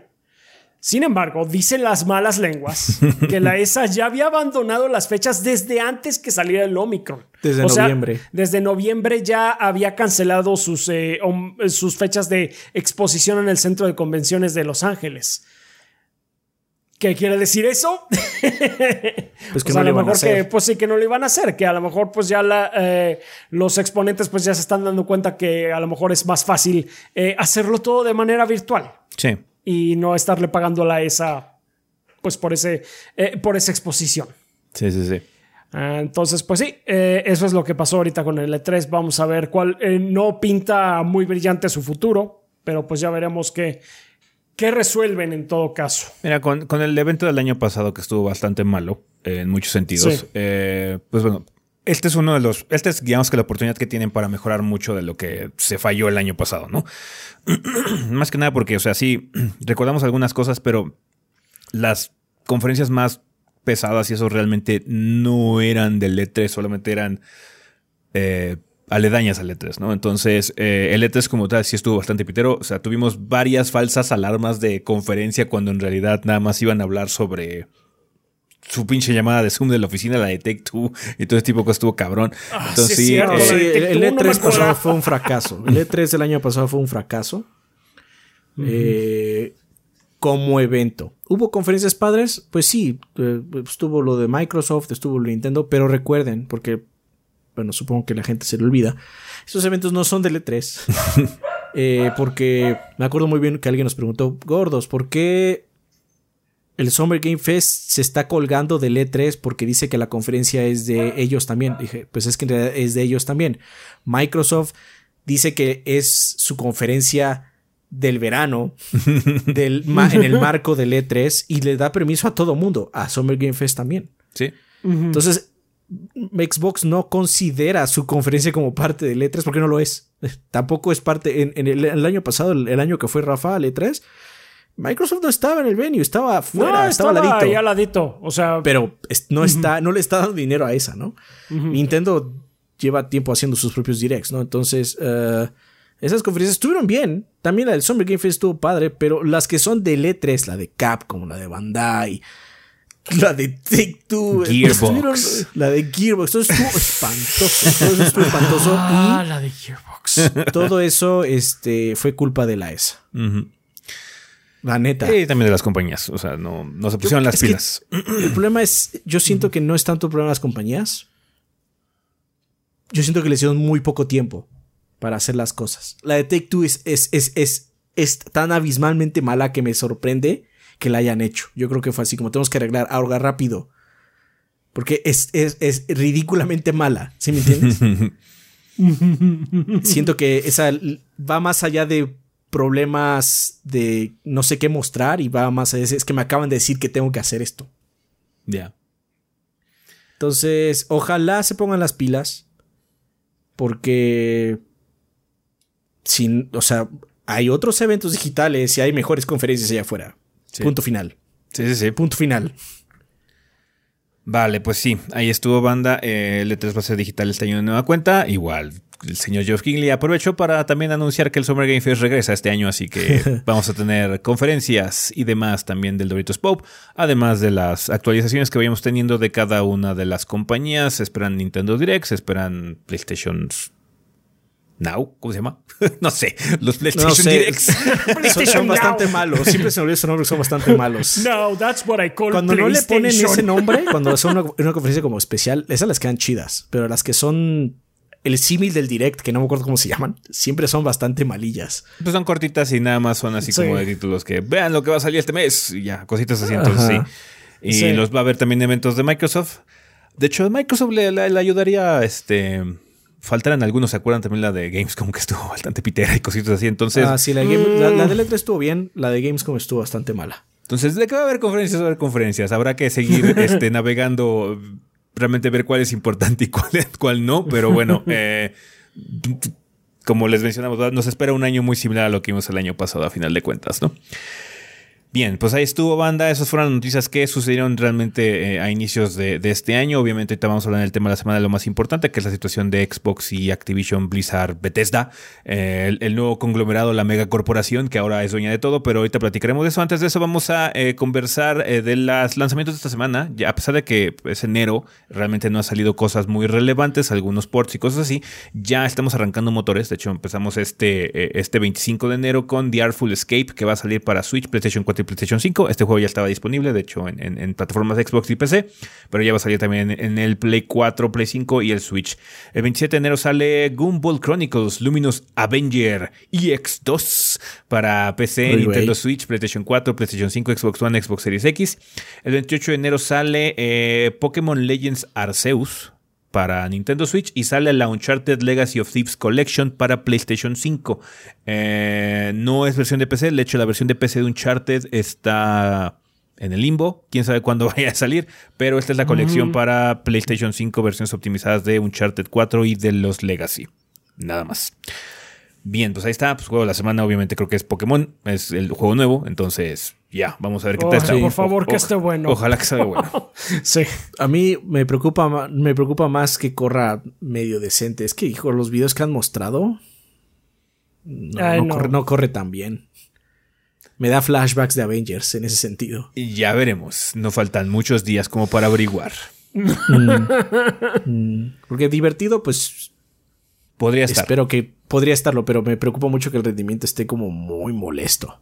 Sin embargo, dicen las malas lenguas que la ESA ya había abandonado las fechas desde antes que saliera el Omicron. Desde O sea, noviembre. desde noviembre ya había cancelado sus, eh, sus fechas de exposición en el Centro de Convenciones de Los Ángeles. ¿Qué quiere decir eso? Pues que no a lo a mejor que hacer. pues sí que no lo iban a hacer, que a lo mejor pues ya la, eh, los exponentes pues ya se están dando cuenta que a lo mejor es más fácil eh, hacerlo todo de manera virtual Sí. Y no estarle pagando a la ESA pues por ese eh, por esa exposición. Sí, sí, sí. Ah, Entonces, pues sí, eh, eso es lo que pasó ahorita con el E3. Vamos a ver cuál. eh, no pinta muy brillante su futuro, pero pues ya veremos qué, qué resuelven en todo caso. Mira, con, con el evento del año pasado que estuvo bastante malo eh, en muchos sentidos, Sí. pues bueno, este es uno de los, este es digamos que la oportunidad que tienen para mejorar mucho de lo que se falló el año pasado, ¿no? más que nada porque, o sea, sí, recordamos algunas cosas, pero las conferencias más pesadas y eso realmente no eran del E3, solamente eran eh, aledañas al E3, ¿no? Entonces, eh, el E3 como tal sí estuvo bastante pitero. O sea, tuvimos varias falsas alarmas de conferencia cuando en realidad nada más iban a hablar sobre su pinche llamada de Zoom de la oficina, la de Two y todo ese tipo de cosas estuvo cabrón. Entonces, sí, sí, es cierto, eh, Sí, el, el Take-Two, no me E3 pasado fue un fracaso. El E3 del año pasado fue un fracaso. Eh, como evento. ¿Hubo conferencias padres? Pues sí. eh, estuvo lo de Microsoft, estuvo lo de Nintendo, pero recuerden, porque, bueno, supongo que la gente se le olvida, esos eventos no son del E3. Eh, porque me acuerdo muy bien que alguien nos preguntó, gordos, ¿por qué el Summer Game Fest se está colgando del E3 porque dice que la conferencia es de ellos también. Dije, pues es que en realidad es de ellos también. Microsoft dice que es su conferencia del verano del, en el marco del E3 y le da permiso a todo mundo, a Summer Game Fest también. sí. Entonces, Xbox no considera su conferencia como parte del E3 porque no lo es. Tampoco es parte. En, en el, el año pasado, el, el año que fue Rafa al E3, Microsoft no estaba en el venue, estaba fuera, no, estaba, al ladito. ahí al ladito. O sea, Pero no, está, no le está dando dinero a esa, ¿no? Nintendo lleva tiempo haciendo sus propios directs, ¿no? Entonces, eh, esas conferencias estuvieron bien. También la del Summer Game Fest estuvo padre, pero las que son del E3, la de Capcom, la de Bandai, la de Take Two, Gearbox. la de Gearbox, todo estuvo espantoso. Todo eso estuvo espantoso. ah, la de Gearbox. Todo eso este, fue culpa de la ESA. Ujú. La neta. Y también de las compañías. O sea, no, no se pusieron las pilas. El problema es, yo siento que no es tanto problema de las compañías. Yo siento que le hicieron muy poco tiempo para hacer las cosas. La de Take Two es, es, es, es, es tan abismalmente mala que me sorprende que la hayan hecho. Yo creo que fue así como tenemos que arreglar ahora rápido. Porque es, es, es ridículamente mala. ¿Sí me entiendes? siento que esa va más allá de problemas de no sé qué mostrar y va más a decir, es que me acaban de decir que tengo que hacer esto. Ya. Entonces, ojalá se pongan las pilas porque sin, o sea, hay otros eventos digitales y hay mejores conferencias allá afuera. Punto final. Sí, sí, sí. Punto final. Vale, pues sí, ahí estuvo banda. Eh, el E3 va a ser digital este año de nueva cuenta. Igual, el señor Geoff Kingley aprovechó para también anunciar que el Summer Game Fest regresa este año, así que vamos a tener conferencias y demás también del Doritos Pop, además de las actualizaciones que vayamos teniendo de cada una de las compañías. Se esperan Nintendo Direct, se esperan PlayStation Now, ¿cómo se llama? no sé, los PlayStation No sé. Directs. son, PlayStation son Now. bastante malos. Siempre se me olvida ese nombre, son bastante malos. No, that's what I call Cuando no le ponen PlayStation. ese nombre, cuando son una, una conferencia como especial, esas las quedan chidas. Pero las que son el símil del direct, que no me acuerdo cómo se llaman, siempre son bastante malillas. Pues son cortitas y nada más son así Sí. como de títulos que vean lo que va a salir este mes y ya, cositas así. Entonces Ajá. sí. Y Sí. los va a haber también eventos de Microsoft. De hecho, Microsoft le, le- le ayudaría este. Faltaran algunos, ¿se acuerdan también la de Gamescom que estuvo bastante pitera y cositas así? Entonces, Ah, sí, la, la, la de Letra estuvo bien, la de Gamescom estuvo bastante mala. entonces, ¿de qué va a haber conferencias? Va a haber conferencias. Habrá que seguir este, navegando, realmente ver cuál es importante y cuál, cuál no. Pero bueno, eh, como les mencionamos, nos espera un año muy similar a lo que vimos el año pasado, a final de cuentas, ¿no? Bien, pues ahí estuvo banda. Esas fueron las noticias que sucedieron realmente eh, a inicios de, de este año. Obviamente ahorita vamos a hablar del tema de la semana de lo más importante, que es la situación de Xbox y Activision Blizzard Bethesda, eh, el, nuevo conglomerado, la mega corporación que ahora es dueña de todo, pero ahorita platicaremos de eso. Antes de eso vamos a eh, conversar de los lanzamientos de esta semana. A pesar de que es enero, realmente no ha salido cosas muy relevantes, algunos ports y cosas así. Ya estamos arrancando motores. De hecho, empezamos este, este 25 de enero con The Artful Escape, que va a salir para Switch, PlayStation 4 y PlayStation 5. Este juego ya estaba disponible, de hecho, en, en- en plataformas de Xbox y PC, pero ya va a salir también en, en el Play 4, Play 5 y el Switch. El 27 de enero sale Gumball Chronicles Luminous Avenger EX2 para PC, Muy Nintendo. Switch, PlayStation 4, PlayStation 5, Xbox One, Xbox Series X. El 28 de enero sale eh, Pokémon Legends Arceus para Nintendo Switch y sale la Uncharted Legacy of Thieves Collection para PlayStation 5. Eh, no es versión de PC, de hecho la versión de PC de Uncharted está en el limbo, quién sabe cuándo vaya a salir, pero esta es la colección para PlayStation 5, versiones optimizadas de Uncharted 4 y de los Legacy. Nada más. Bien, pues ahí está, pues juego de la semana obviamente creo que es Pokémon, es el juego nuevo, entonces ya, vamos a ver qué Oh, tal está. por favor, que esté bueno. Ojalá que salga bueno. Sí. A mí me preocupa, me preocupa más que corra medio decente. Es que, hijo, los videos que han mostrado no, Ay, no no. Corre, no corre tan bien. Me da flashbacks de Avengers en ese sentido. Y ya veremos, no faltan muchos días como para averiguar. Porque divertido, pues Podría estar. espero que podría estarlo, pero me preocupa mucho que el rendimiento esté como muy molesto.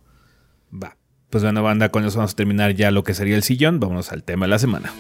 Va. Pues bueno, banda, con eso vamos a terminar ya lo que sería el sillón. Vámonos al tema de la semana.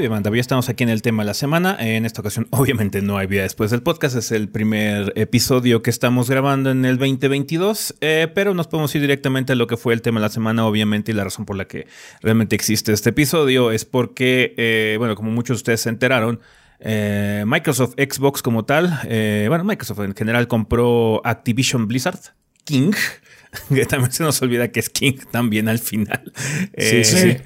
Muy bien, banda. Ya estamos aquí en el tema de la semana. En esta ocasión, obviamente, no hay vida después del podcast. Es el primer episodio que estamos grabando en el 2022. eh, pero nos podemos ir directamente a lo que fue el tema de la semana, obviamente. Y la razón por la que realmente existe este episodio es porque, eh, bueno, como muchos de ustedes se enteraron, eh, Microsoft Xbox como tal, bueno, Microsoft en general compró Activision Blizzard, King, que también se nos olvida que es King también al final. Eh, sí, sí.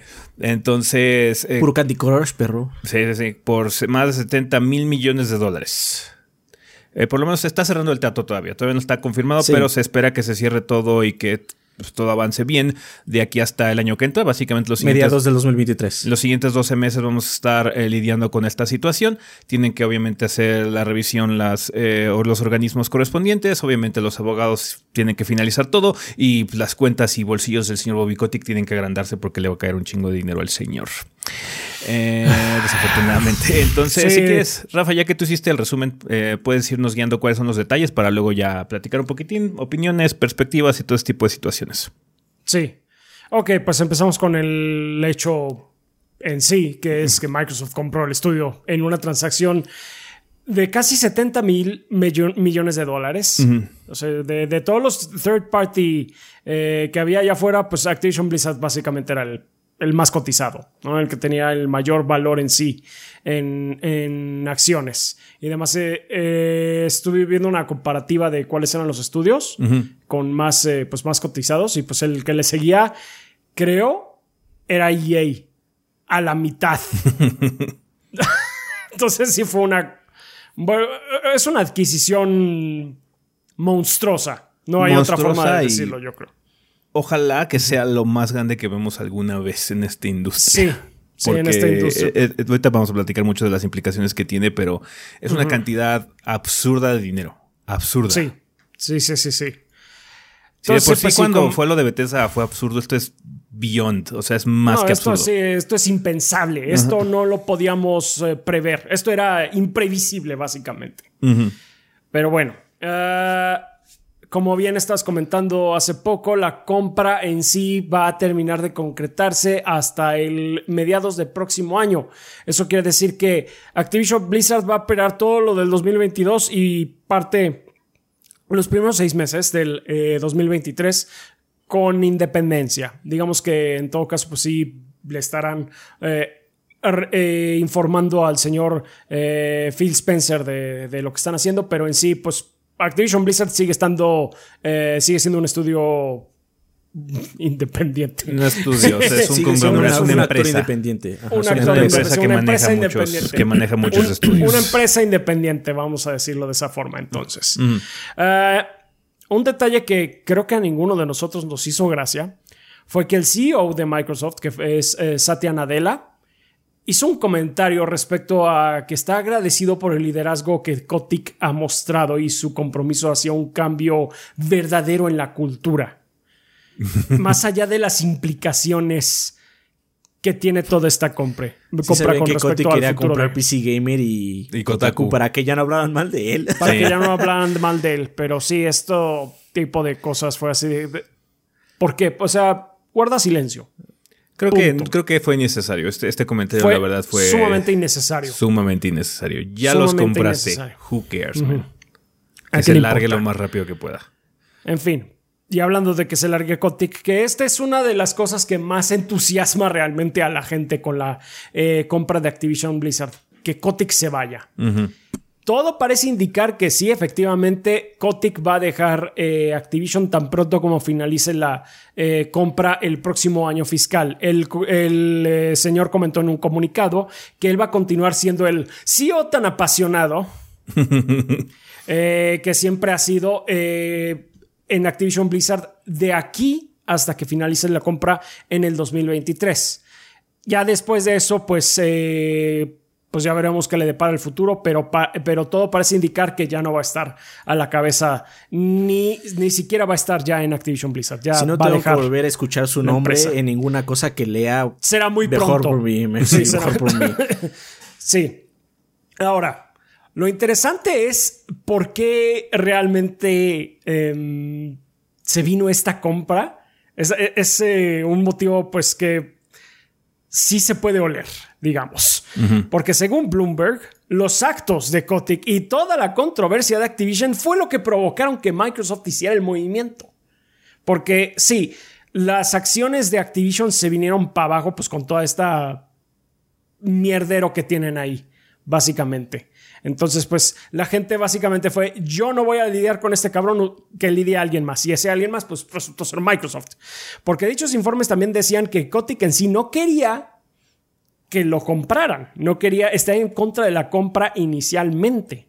Entonces, eh, Puro Candy Crush, perro. Sí, sí, sí, por más de 70 mil millones de dólares. Eh, por lo menos se está cerrando el trato todavía. Todavía no está confirmado, Sí. pero se espera que se cierre todo y que pues, todo avance bien de aquí hasta el año que entra. Básicamente los siguientes, Mediados del 2023. los siguientes 12 meses vamos a estar eh, lidiando con esta situación. Tienen que obviamente hacer la revisión las, eh, o los organismos correspondientes. Obviamente los abogados tienen que finalizar todo y pues, las cuentas y bolsillos del señor Bobby Kotick tienen que agrandarse porque le va a caer un chingo de dinero al señor. Eh, desafortunadamente. Entonces, Sí. si quieres, Rafa, ya que tú hiciste el resumen, eh, puedes irnos guiando cuáles son los detalles para luego ya platicar un poquitín, opiniones, perspectivas y todo este tipo de situaciones. Sí. Ok, pues empezamos con el hecho en sí, que es que Microsoft compró el estudio en una transacción de casi 70 mil millones de dólares. O sea, de, todos los third party eh, que había allá afuera, pues Activision Blizzard básicamente era el, más cotizado, el que tenía el mayor valor en sí en, acciones. Y además eh, eh, estuve viendo una comparativa de cuáles eran los estudios con más, pues más cotizados y pues el que le seguía, creo, era EA a la mitad. Entonces sí fue una bueno, es una adquisición monstruosa. No hay otra forma de decirlo, yo creo. Ojalá que sea lo más grande que vemos alguna vez en esta industria. Sí. Sí, en esta industria. Eh, eh, ahorita vamos a platicar mucho de las implicaciones que tiene, pero es una cantidad absurda de dinero. Absurda. Sí, sí, sí, sí, sí. Entonces, por sí, pues cuando fue lo de Bethesda fue absurdo. Esto es beyond, o sea, es más que esto absurdo. esto es impensable. Esto no lo podíamos eh, prever. Esto era imprevisible, básicamente. Pero bueno, como bien estás comentando hace poco, la compra en sí va a terminar de concretarse hasta el mediados del próximo año. Eso quiere decir que Activision Blizzard va a operar todo lo del 2022 y parte los primeros seis meses del 2023 eh, con independencia. Digamos que en todo caso, pues sí, le estarán eh, eh, informando al señor Phil Spencer de, lo que están haciendo, pero en sí, pues Activision Blizzard sigue estando, sigue siendo un estudio independiente. Un estudio, es un conglomerado, una, una, empresa independiente. una, empresa, que, maneja muchos, que maneja muchos estudios. Una empresa independiente, vamos a decirlo de esa forma, entonces. Eh, un detalle que creo que a ninguno de nosotros nos hizo gracia fue que el CEO de Microsoft, que es eh, Satya Nadella, hizo un comentario respecto a que está agradecido por el liderazgo que Kotick ha mostrado y su compromiso hacia un cambio verdadero en la cultura. más allá de las implicaciones que tiene toda esta compra. compra con respecto al quería comprar PC Gamer y, Kotaku. para que ya no hablaran mal de él. Para que ya no hablaran mal de él. Pero sí, esto tipo de cosas fue así. De, ¿Por qué? O sea, guarda silencio. Creo que, creo que fue innecesario. Este, este comentario, la verdad, fue. Sumamente innecesario. Sumamente innecesario. Ya los compraste. Who cares, Que se largue lo más rápido que pueda. En fin, y hablando de que se largue Kotick, que esta es una de las cosas que más entusiasma realmente a la gente con la eh, compra de Activision Blizzard, que Kotick se vaya. Todo parece indicar que sí, efectivamente, Kotick va a dejar eh, Activision tan pronto como finalice la eh, compra el próximo año fiscal. El, señor comentó en un comunicado que él va a continuar siendo el CEO tan apasionado que siempre ha sido en Activision Blizzard de aquí hasta que finalice la compra en el 2023. Ya después de eso, pues, eh, pues ya veremos qué le depara el futuro, pero, pero todo parece indicar que ya no va a estar a la cabeza, ni, ni siquiera va a estar ya en Activision Blizzard. Ya si no va tengo que volver a escuchar su nombre en ninguna cosa que lea. Será muy mejor pronto. por mí. Sí, mejor por mí. sí. Ahora, lo interesante es por qué realmente em, se vino esta compra. Es, eh, un motivo, pues, que sí se puede oler, digamos. Porque según Bloomberg, los actos de Kotick y toda la controversia de Activision fue lo que provocaron que Microsoft hiciera el movimiento. Porque sí, las acciones de Activision se vinieron para abajo, pues con toda esta mierdero que tienen ahí, básicamente. Entonces, pues la gente básicamente fue, yo no voy a lidiar con este cabrón que lidie a alguien más. Y ese alguien más, pues resultó ser Microsoft. Porque dichos informes también decían que Kotick en sí no quería que lo compraran. No quería, estar en contra de la compra inicialmente.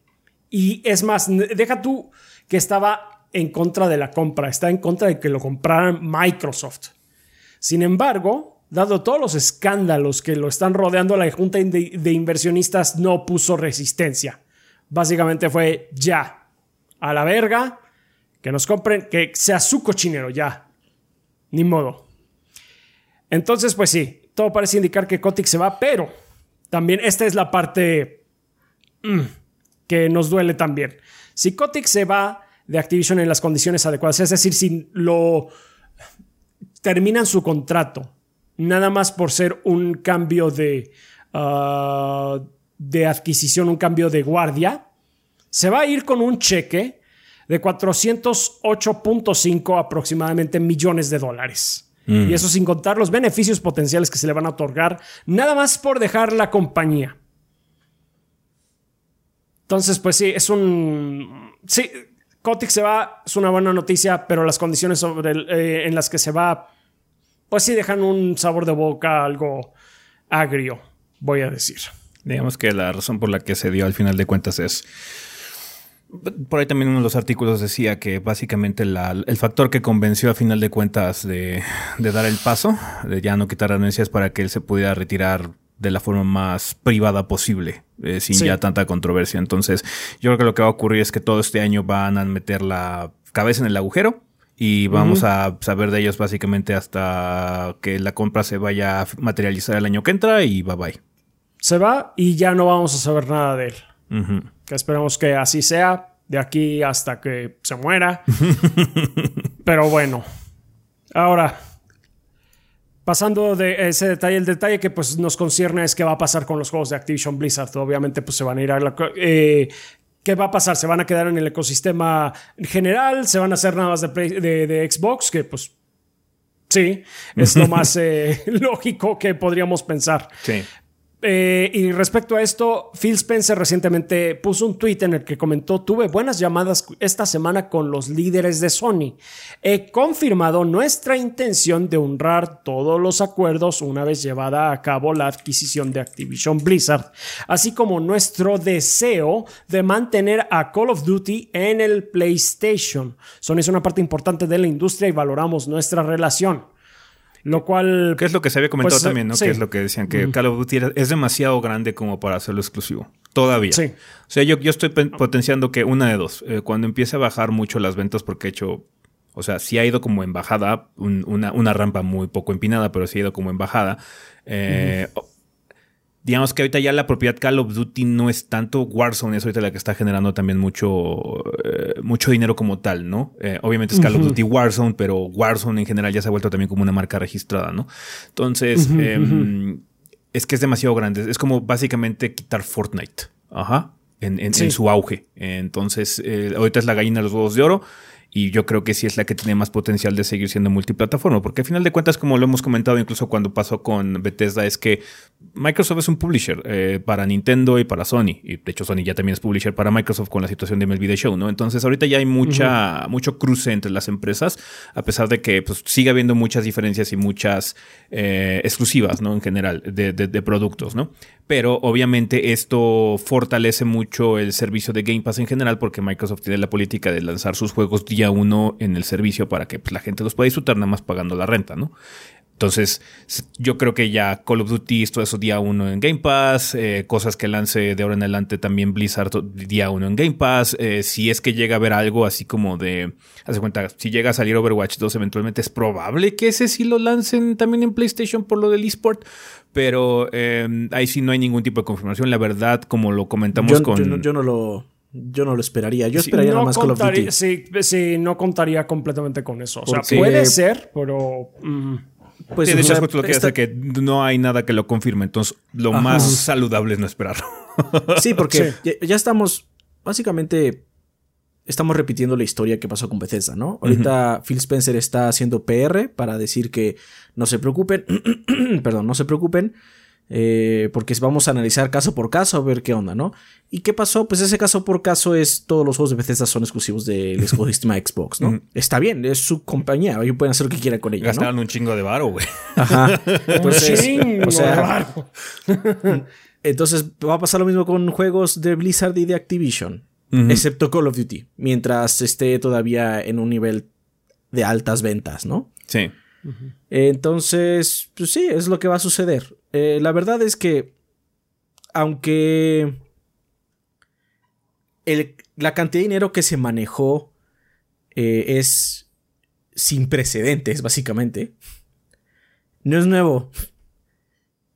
Y es más, deja tú que estaba en contra de la compra, está en contra de que lo compraran Microsoft. Sin embargo, dado todos los escándalos que lo están rodeando, la Junta de, Inversionistas no puso resistencia. Básicamente fue ya, a la verga, que nos compren, que sea su cochinero, ya. Ni modo. Entonces, pues sí, todo parece indicar que Kotick se va, pero también esta es la parte mm, que nos duele también. Si Kotick se va de Activision en las condiciones adecuadas, es decir, si lo terminan su contrato, nada más por ser un cambio de, ah, de adquisición, un cambio de guardia, se va a ir con un cheque de 408.5 aproximadamente millones de dólares. Y eso sin contar los beneficios potenciales que se le van a otorgar, nada más por dejar la compañía. Entonces, pues sí, es un... Sí, Kotick se va, es una buena noticia, pero las condiciones sobre eh, en las que se va, pues sí dejan un sabor de boca algo agrio, voy a decir. Digamos que la razón por la que se dio al final de cuentas es por ahí también uno de los artículos decía que básicamente el factor que convenció a final de cuentas de, dar el paso, de ya no quitar anuncias para que él se pudiera retirar de la forma más privada posible, eh, sin ya tanta controversia. Entonces, yo creo que lo que va a ocurrir es que todo este año van a meter la cabeza en el agujero y vamos a saber de ellos básicamente hasta que la compra se vaya a materializar el año que entra y bye bye. Se va y ya no vamos a saber nada de él. Que esperemos que así sea de aquí hasta que se muera. Pero bueno. Ahora, pasando de ese detalle, el detalle que pues nos concierne es qué va a pasar con los juegos de Activision Blizzard. Obviamente pues se van a ir a la... Eh, ¿Qué va a pasar? ¿Se van a quedar en el ecosistema general? ¿Se van a hacer nada más de, de, Xbox? Que pues sí, es lo más eh, lógico que podríamos pensar. Sí. Eh, y respecto a esto, Phil Spencer recientemente puso un tweet en el que comentó, tuve buenas llamadas esta semana con los líderes de Sony. He confirmado nuestra intención de honrar todos los acuerdos una vez llevada a cabo la adquisición de Activision Blizzard, así como nuestro deseo de mantener a Call of Duty en el PlayStation. Sony es una parte importante de la industria y valoramos nuestra relación. Lo cual. Que es lo que se había comentado pues, también, ¿no? Que es lo que decían, que Call of Duty es demasiado grande como para hacerlo exclusivo. Todavía. Sí. O sea, yo, yo estoy potenciando que una de dos. Eh, cuando empiece a bajar mucho las ventas, porque he hecho. O sea, sí ha ido como en bajada, una, una, rampa muy poco empinada, pero sí ha ido como en bajada. Eh, digamos que ahorita ya la propiedad Call of Duty no es tanto Warzone, es ahorita la que está generando también mucho, eh, mucho dinero como tal, ¿no? Eh, obviamente es Call of Duty Warzone, pero Warzone en general ya se ha vuelto también como una marca registrada, ¿no? Entonces, em, es que es demasiado grande. Es como básicamente quitar Fortnite. Ajá. En, en, en su auge. Entonces, eh, ahorita es la gallina de los huevos de oro. Y yo creo que sí es la que tiene más potencial de seguir siendo multiplataforma, porque al final de cuentas, como lo hemos comentado incluso cuando pasó con Bethesda, es que Microsoft es un publisher eh, para Nintendo y para Sony. Y de hecho Sony ya también es publisher para Microsoft con la situación de MLB The Show, ¿no? Entonces ahorita ya hay mucha, mucho cruce entre las empresas, a pesar de que pues, sigue habiendo muchas diferencias y muchas eh, exclusivas, ¿no? En general, de, de productos, ¿no? Pero obviamente esto fortalece mucho el servicio de Game Pass en general porque Microsoft tiene la política de lanzar sus juegos día uno en el servicio para que pues, la gente los pueda disfrutar nada más pagando la renta, ¿no? Entonces, yo creo que ya Call of Duty, todo eso día uno en Game Pass, eh, cosas que lance de ahora en adelante también Blizzard día uno en Game Pass. Eh, si es que llega a haber algo así como de, hace cuenta, si llega a salir Overwatch 2, eventualmente es probable que ese sí lo lancen también en PlayStation por lo del eSport, pero eh, ahí sí no hay ningún tipo de confirmación. La verdad, como lo comentamos con. Yo no, lo. Yo no lo esperaría. Yo esperaría nada más Call of Duty. Sí, sí, no contaría completamente con eso. O sea, puede ser, pero. Mm, pues sí, de lo que hace que no hay nada que lo confirme. Entonces, lo más saludable es no esperarlo. sí, porque Ya, estamos. Básicamente. Estamos repitiendo la historia que pasó con Bethesda, ¿no? Ahorita Phil Spencer está haciendo PR para decir que no se preocupen. perdón, no se preocupen. Eh, porque vamos a analizar caso por caso a ver qué onda, ¿no? ¿Y qué pasó? Pues ese caso por caso es todos los juegos de Bethesda son exclusivos del ecosistema Xbox, ¿no? Está bien, es su compañía, ellos pueden hacer lo que quieran con ella. Gastaron un chingo de varo, güey. Ajá. Entonces, o sea, entonces va a pasar lo mismo con juegos de Blizzard y de Activision, excepto Call of Duty, mientras esté todavía en un nivel de altas ventas, ¿no? Sí. Entonces, pues sí, es lo que va a suceder. Eh, la verdad es que, aunque la cantidad de dinero que se manejó eh, es sin precedentes, básicamente, no es nuevo.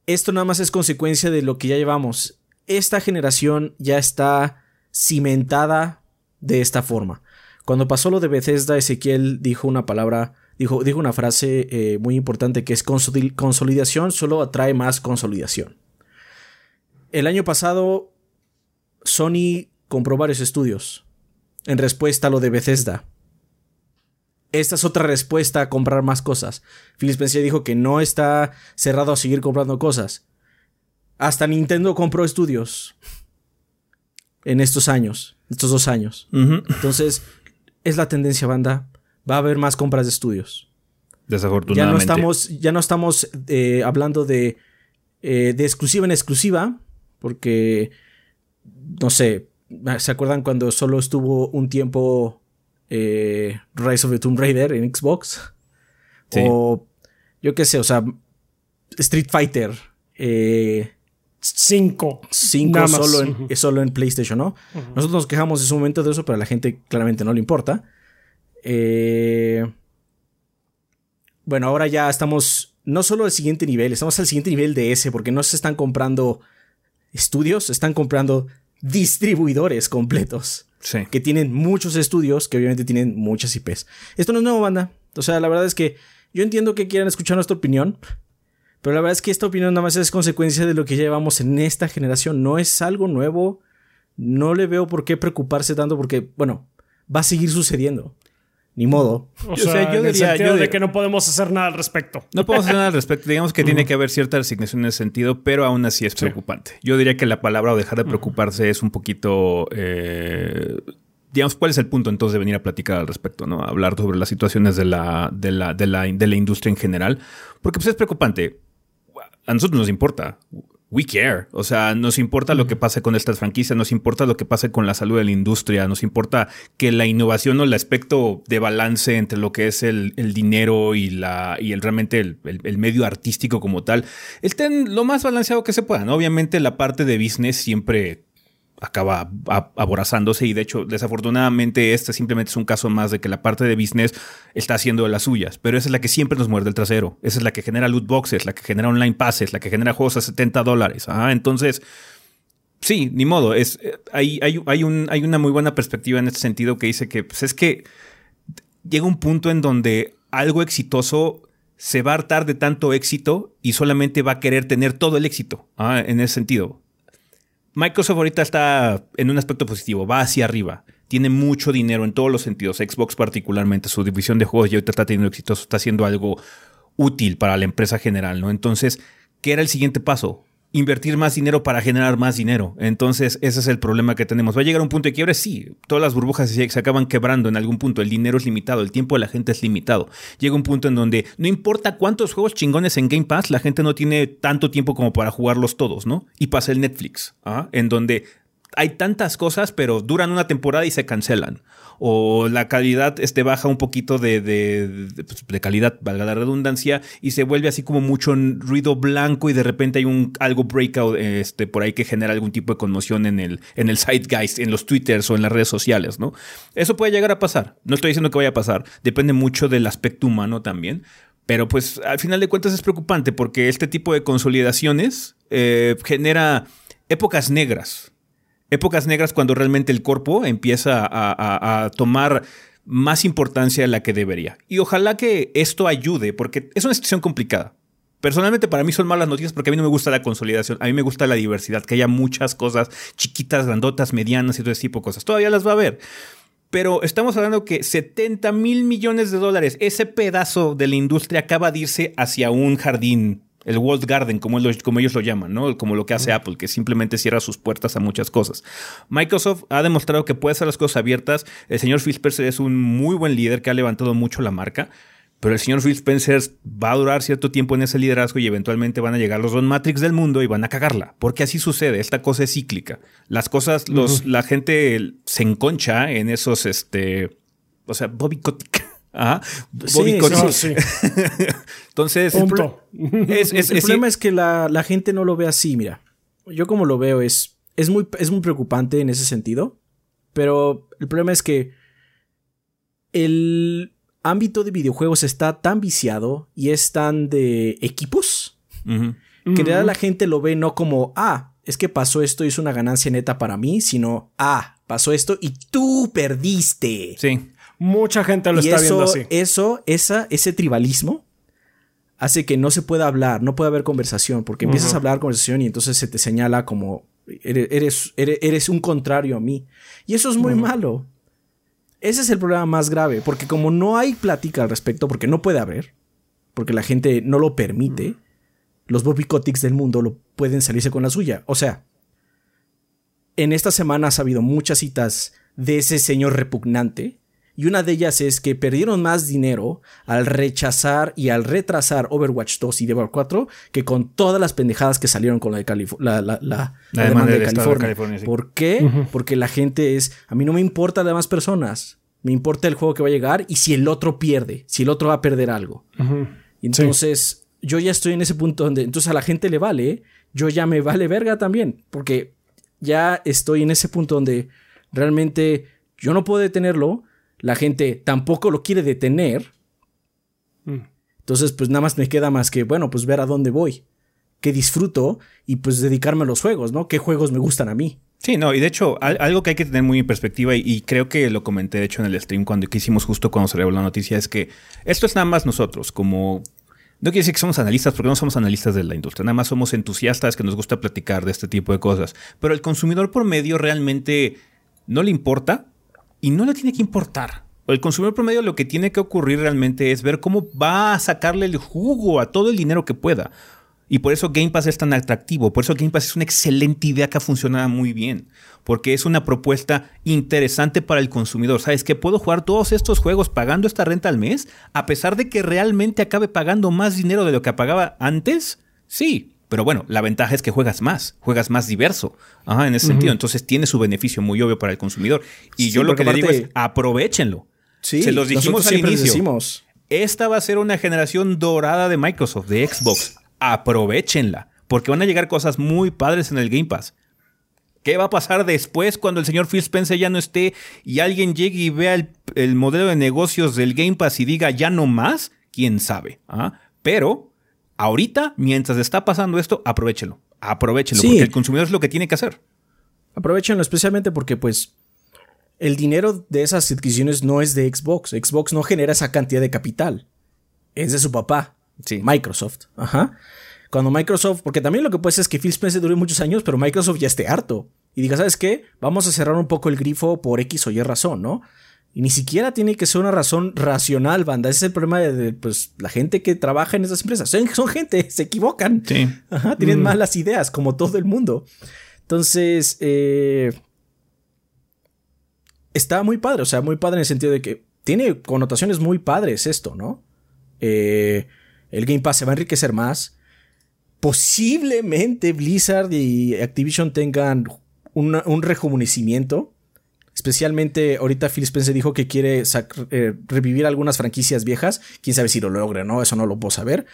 Esto nada más es consecuencia de lo que ya llevamos. Esta generación ya está cimentada de esta forma. Cuando pasó lo de Bethesda, Ezequiel dijo una palabra dijo, dijo una frase eh, muy importante que es consolidación solo atrae más consolidación. El año pasado Sony compró varios estudios en respuesta a lo de Bethesda. Esta es otra respuesta a comprar más cosas. Phil Spencer dijo que no está cerrado a seguir comprando cosas. Hasta Nintendo compró estudios en estos años, estos dos años. Entonces, es la tendencia, banda va a haber más compras de estudios. Desafortunadamente. Ya no estamos, ya no estamos eh, hablando de, eh, de exclusiva en exclusiva, porque, no sé, ¿se acuerdan cuando solo estuvo un tiempo eh, Rise of the Tomb Raider en Xbox? O, yo qué sé, o sea, Street Fighter. 5. 5 solo, en, solo en PlayStation, ¿no? Nosotros nos quejamos en su momento de eso, pero a la gente claramente no le importa. Eh, bueno, ahora ya estamos no solo al siguiente nivel, estamos al siguiente nivel de ese, porque no se están comprando estudios, se están comprando distribuidores completos. Sí. Que tienen muchos estudios, que obviamente tienen muchas IPs. Esto no es nuevo, banda. O sea, la verdad es que yo entiendo que quieran escuchar nuestra opinión, pero la verdad es que esta opinión nada más es consecuencia de lo que llevamos en esta generación. No es algo nuevo. No le veo por qué preocuparse tanto porque, bueno, va a seguir sucediendo ni modo. O sea, yo diría yo de que no podemos hacer nada al respecto. No podemos hacer nada al respecto. Digamos que tiene que haber cierta resignación en ese sentido, pero aún así es preocupante. Yo diría que la palabra o dejar de preocuparse es un poquito. Eh, digamos, ¿cuál es el punto entonces de venir a platicar al respecto? ¿no? Hablar sobre las situaciones de la, de la, de la, de la industria en general. Porque pues es preocupante. A nosotros nos importa we care. O sea, nos importa lo que pase con estas franquicias, nos importa lo que pase con la salud de la industria, nos importa que la innovación o el aspecto de balance entre lo que es el, dinero y la y el realmente el, medio artístico como tal estén lo más balanceado que se pueda. Obviamente la parte de business siempre acaba aborazándose y de hecho desafortunadamente este simplemente es un caso más de que la parte de business está haciendo las suyas, pero esa es la que siempre nos muerde el trasero, esa es la que genera loot boxes, la que genera online passes, la que genera juegos a 70 dólares. Ah, entonces, sí, ni modo, es, eh, hay, hay, hay, un, hay una muy buena perspectiva en este sentido que dice que pues, es que llega un punto en donde algo exitoso se va a hartar de tanto éxito y solamente va a querer tener todo el éxito ah, en ese sentido. Microsoft ahorita está en un aspecto positivo, va hacia arriba. Tiene mucho dinero en todos los sentidos. Xbox particularmente, su división de juegos ya ahorita está teniendo éxito, está haciendo algo útil para la empresa general, ¿no? Entonces, ¿qué era el siguiente paso? Invertir más dinero para generar más dinero. Entonces, ese es el problema que tenemos. ¿Va a llegar un punto de quiebre? Sí, todas las burbujas se, se, acaban quebrando en algún punto. El dinero es limitado, el tiempo de la gente es limitado. Llega un punto en donde no importa cuántos juegos chingones en Game Pass, la gente no tiene tanto tiempo como para jugarlos todos, ¿no? Y pasa el Netflix, ¿ah? en donde hay tantas cosas, pero duran una temporada y se cancelan. O la calidad este, baja un poquito de, de, pues, calidad, valga la redundancia, y se vuelve así como mucho ruido blanco y de repente hay un algo breakout este, por ahí que genera algún tipo de conmoción en el, en el zeitgeist, en los twitters o en las redes sociales, ¿no? Eso puede llegar a pasar. No estoy diciendo que vaya a pasar. Depende mucho del aspecto humano también. Pero pues al final de cuentas es preocupante porque este tipo de consolidaciones eh, genera épocas negras épocas negras cuando realmente el cuerpo empieza a, tomar más importancia de la que debería. Y ojalá que esto ayude, porque es una situación complicada. Personalmente para mí son malas noticias porque a mí no me gusta la consolidación, a mí me gusta la diversidad, que haya muchas cosas chiquitas, grandotas, medianas y todo ese tipo de cosas. Todavía las va a haber. Pero estamos hablando que 70 mil millones de dólares, ese pedazo de la industria acaba de irse hacia un jardín el World Garden, como, como, ellos lo llaman, ¿no? Como lo que hace Apple, que simplemente cierra sus puertas a muchas cosas. Microsoft ha demostrado que puede hacer las cosas abiertas. El señor Phil Spencer es un muy buen líder que ha levantado mucho la marca. Pero el señor Phil Spencer va a durar cierto tiempo en ese liderazgo y eventualmente van a llegar los Don Matrix del mundo y van a cagarla. Porque así sucede, esta cosa es cíclica. Las cosas, los, la gente se enconcha en esos, este, o sea, Bobby Kotick Ajá. Bobby sí, Entonces, el, problema es que la, gente no lo ve así, mira. Yo como lo veo es, es, muy, es muy preocupante en ese sentido, pero el problema es que el ámbito de videojuegos está tan viciado y es tan de equipos que la gente lo ve no como, ah, es que pasó esto y es una ganancia neta para mí, sino, ah, pasó esto y tú perdiste. Sí. Mucha gente lo y está eso, viendo así. Eso, esa, ese tribalismo hace que no se pueda hablar, no puede haber conversación, porque empiezas a hablar conversación y entonces se te señala como eres, eres, eres, eres un contrario a mí. Y eso es muy malo. Ese es el problema más grave, porque como no hay plática al respecto, porque no puede haber, porque la gente no lo permite, los Bobby Kotick del mundo lo pueden salirse con la suya. O sea, en estas semanas ha habido muchas citas de ese señor repugnante. Y una de ellas es que perdieron más dinero al rechazar y al retrasar Overwatch 2 y Devil 4 que con todas las pendejadas que salieron con la, de Calif la, la, la, la demanda de California. De California sí. ¿Por qué? Uh -huh. Porque la gente es, a mí no me importa las demás personas, me importa el juego que va a llegar y si el otro pierde, si el otro va a perder algo. Uh -huh. Entonces, sí. yo ya estoy en ese punto donde entonces a la gente le vale, yo ya me vale verga también, porque ya estoy en ese punto donde realmente yo no puedo detenerlo, la gente tampoco lo quiere detener. Mm. Entonces, pues nada más me queda más que, bueno, pues ver a dónde voy, qué disfruto y pues dedicarme a los juegos, ¿no? ¿Qué juegos me gustan a mí? Sí, no, y de hecho, algo que hay que tener muy en perspectiva, y, y, creo que lo comenté de hecho en el stream cuando que hicimos justo cuando se reveló la noticia, es que esto es nada más nosotros, como no quiere decir que somos analistas, porque no somos analistas de la industria, nada más somos entusiastas que nos gusta platicar de este tipo de cosas. Pero el consumidor por medio realmente no le importa y no le tiene que importar. El consumidor promedio lo que tiene que ocurrir realmente es ver cómo va a sacarle el jugo a todo el dinero que pueda. Y por eso Game Pass es tan atractivo, por eso Game Pass es una excelente idea que ha funcionado muy bien, porque es una propuesta interesante para el consumidor. ¿Sabes que puedo jugar todos estos juegos pagando esta renta al mes, a pesar de que realmente acabe pagando más dinero de lo que pagaba antes? Sí, pero bueno, la ventaja es que juegas más, juegas más diverso. Ajá, en ese uh -huh. sentido, entonces tiene su beneficio muy obvio para el consumidor. Y sí, yo lo que le digo es aprovechenlo. Sí, Se los dijimos al inicio. Decimos. Esta va a ser una generación dorada de Microsoft, de Xbox. Aprovechenla, porque van a llegar cosas muy padres en el Game Pass. ¿Qué va a pasar después cuando el señor Phil Spencer ya no esté y alguien llegue y vea el, el modelo de negocios del Game Pass y diga ya no más? ¿Quién sabe? ¿Ah? Pero ahorita, mientras está pasando esto, aprovechenlo. Aprovechenlo, Sí. porque el consumidor es lo que tiene que hacer. Aprovechenlo especialmente porque pues el dinero de esas adquisiciones no es de Xbox. Xbox no genera esa cantidad de capital. Es de su papá, Sí. Microsoft. Ajá. Cuando Microsoft, porque también lo que puede ser es que Phil Spencer dure muchos años, pero Microsoft ya esté harto. Y diga, ¿sabes qué? Vamos a cerrar un poco el grifo por X o Y razón, ¿no? Y ni siquiera tiene que ser una razón racional, banda. Ese es el problema de, de, pues, la gente que trabaja en esas empresas. Son, son gente, se equivocan. Sí. Ajá, tienen malas ideas, como todo el mundo. Entonces, eh, está muy padre, o sea, muy padre en el sentido de que tiene connotaciones muy padres esto, ¿no? Eh, el Game Pass se va a enriquecer más. Posiblemente Blizzard y Activision tengan una, un rejuvenecimiento. Especialmente ahorita Phil Spencer dijo que quiere eh, revivir algunas franquicias viejas. Quién sabe si lo logre, ¿no? Eso no lo puedo saber.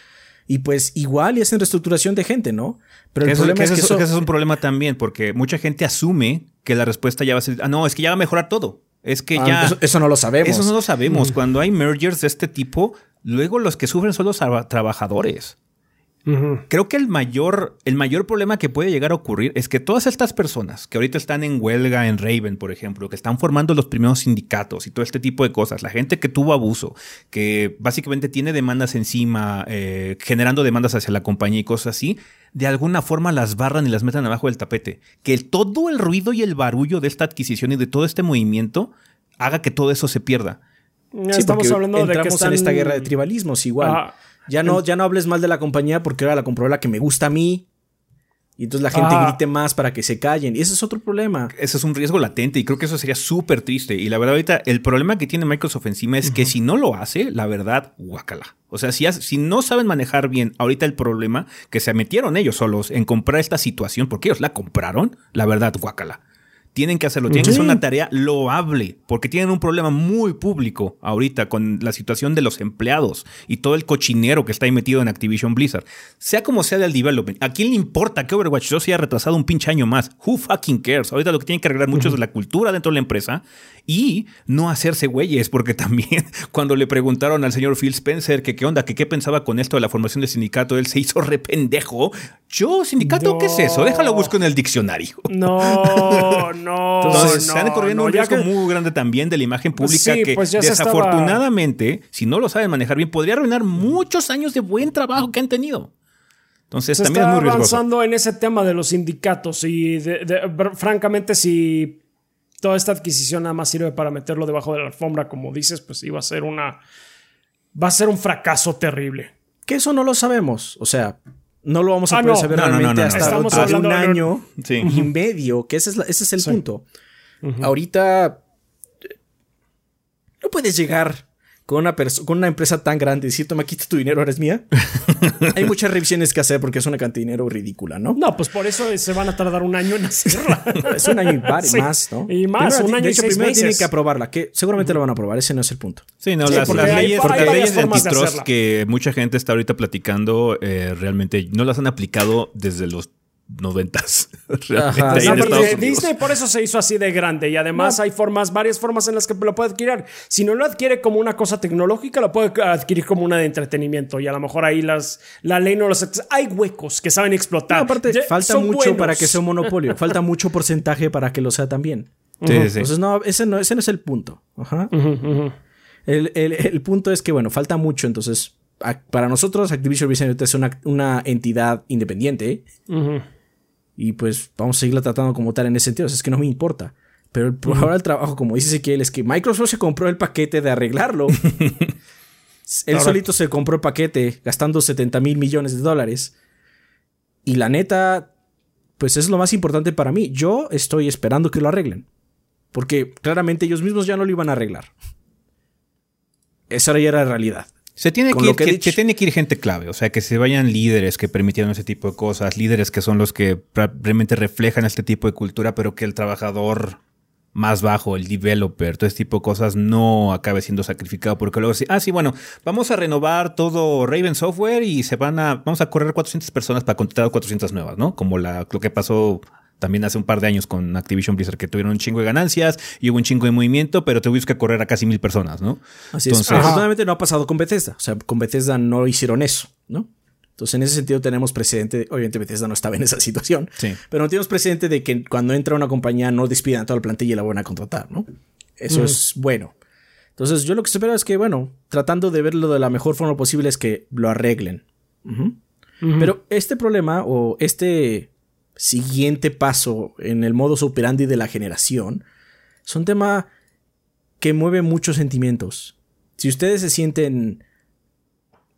Y pues igual y hacen reestructuración de gente, ¿no? Pero el eso, problema es que eso, eso, es un problema también, porque mucha gente asume que la respuesta ya va a ser, ah, no, es que ya va a mejorar todo. Es que ah, ya... Eso, eso, no lo sabemos. Eso no lo sabemos. Mm. Cuando hay mergers de este tipo, luego los que sufren son los trabajadores. Uh -huh. Creo que el mayor, el mayor problema que puede llegar a ocurrir es que todas estas personas que ahorita están en huelga en Raven, por ejemplo, que están formando los primeros sindicatos y todo este tipo de cosas, la gente que tuvo abuso, que básicamente tiene demandas encima, eh, generando demandas hacia la compañía y cosas así, de alguna forma las barran y las metan abajo del tapete. Que el, todo el ruido y el barullo de esta adquisición y de todo este movimiento haga que todo eso se pierda. Sí, estamos hablando de que están... en esta guerra de tribalismos igual. Ah, ya no, ya no hables mal de la compañía porque ahora la compró la que me gusta a mí. Y entonces la gente ah. grite más para que se callen. Y ese es otro problema. Ese es un riesgo latente y creo que eso sería súper triste. Y la verdad, ahorita el problema que tiene Microsoft encima es uh -huh. que si no lo hace, la verdad, guácala. O sea, si, si no saben manejar bien ahorita el problema, que se metieron ellos solos en comprar esta situación, porque ellos la compraron, la verdad, guácala tienen que hacerlo, tienen sí. que hacer una tarea loable, porque tienen un problema muy público ahorita con la situación de los empleados y todo el cochinero que está ahí metido en Activision Blizzard. Sea como sea del development, ¿a quién le importa que Overwatch 2 se haya retrasado un pinche año más? Who fucking cares? Ahorita lo que tienen que arreglar mucho uh -huh. es la cultura dentro de la empresa y no hacerse güeyes, porque también cuando le preguntaron al señor Phil Spencer que qué onda, que qué pensaba con esto de la formación de sindicato, él se hizo rependejo. Yo, sindicato, no. ¿qué es eso? Déjalo busco en el diccionario. No, no, Entonces, no, están corriendo no, un riesgo que- muy grande también de la imagen pública sí, que pues desafortunadamente, si no lo saben manejar bien, podría arruinar muchos años de buen trabajo que han tenido. Entonces, se también está es muy riesgoso. avanzando en ese tema de los sindicatos y de- de- br- francamente si toda esta adquisición nada más sirve para meterlo debajo de la alfombra como dices pues iba a ser una va a ser un fracaso terrible Que eso no lo sabemos. O sea, no lo vamos a Ah, poder no. saber No, realmente no, no, hasta de un año Sí. y medio, que ese es, la- ese es el punto. Ahorita no puedes llegar con una, con una empresa tan grande y decir, toma, quita tu dinero, eres mía. Hay muchas revisiones que hacer porque es una cantidad de dinero ridícula, ¿no? no pues por eso se van a tardar un año en hacerla Es un año y Sí. más, ¿no? Y más, Primero, un año de y hecho, seis primero tienen meses. que aprobarla, que seguramente lo van a aprobar, ese no es el punto. Sí, no, Sí, las, porque las leyes, hay leyes de de antitrust hacerla. que mucha gente está ahorita platicando eh, realmente no las han aplicado desde los noventas. No. Disney por eso se hizo así de grande y además hay formas, varias formas en las que lo puede adquirir. Si no lo adquiere como una cosa tecnológica, lo puede adquirir como una de entretenimiento y a lo mejor ahí las, la ley no los... Hay huecos que saben explotar. No, aparte, Ya- falta mucho buenos. para que sea un monopolio. falta mucho porcentaje para que lo sea también. Sí, sí, sí. Entonces, no, ese no, ese no es el punto. Ajá. El, el- el punto es que, bueno, falta mucho. Entonces, a- para nosotros, Activision Blizzard es una, una entidad independiente. Y pues vamos a seguirla tratando como tal en ese sentido. O sea, es que no me importa. Pero el, por ahora el trabajo, como dice Ezequiel, es que Microsoft se compró el paquete de arreglarlo. Él Ahora- solito se compró el paquete gastando 70 mil millones de dólares. Y la neta, pues es lo más importante para mí. Yo estoy esperando que lo arreglen. Porque claramente ellos mismos ya no lo iban a arreglar. Esa ya era la realidad. Se tiene, que ir, que que- tiene que ir gente clave, o sea, que se vayan líderes que permitieron ese tipo de cosas, líderes que son los que realmente reflejan este tipo de cultura, pero que el trabajador más bajo, el developer, todo este tipo de cosas no acabe siendo sacrificado porque luego sí, ah, sí, bueno, vamos a renovar todo Raven Software y se van a, vamos a correr 400 personas para contratar a 400 nuevas, ¿no? Como la, lo que pasó también hace un par de años con Activision Blizzard, que tuvieron un chingo de ganancias y hubo un chingo de movimiento, pero tuvimos que correr a casi mil personas, ¿no? Así Entonces- es. Afortunadamente no ha pasado con Bethesda. O sea, con Bethesda no hicieron eso, ¿no? Entonces, en ese sentido tenemos precedente. Obviamente Bethesda no estaba en esa situación. Sí. Pero no tenemos precedente de que cuando entra una compañía no despidan a toda la plantilla y la van a contratar, ¿no? Eso es bueno. Entonces, yo lo que espero es que, bueno, tratando de verlo de la mejor forma posible es que lo arreglen. Pero este problema o este siguiente paso en el modus operandi de la generación es un tema que mueve muchos sentimientos. Si ustedes se sienten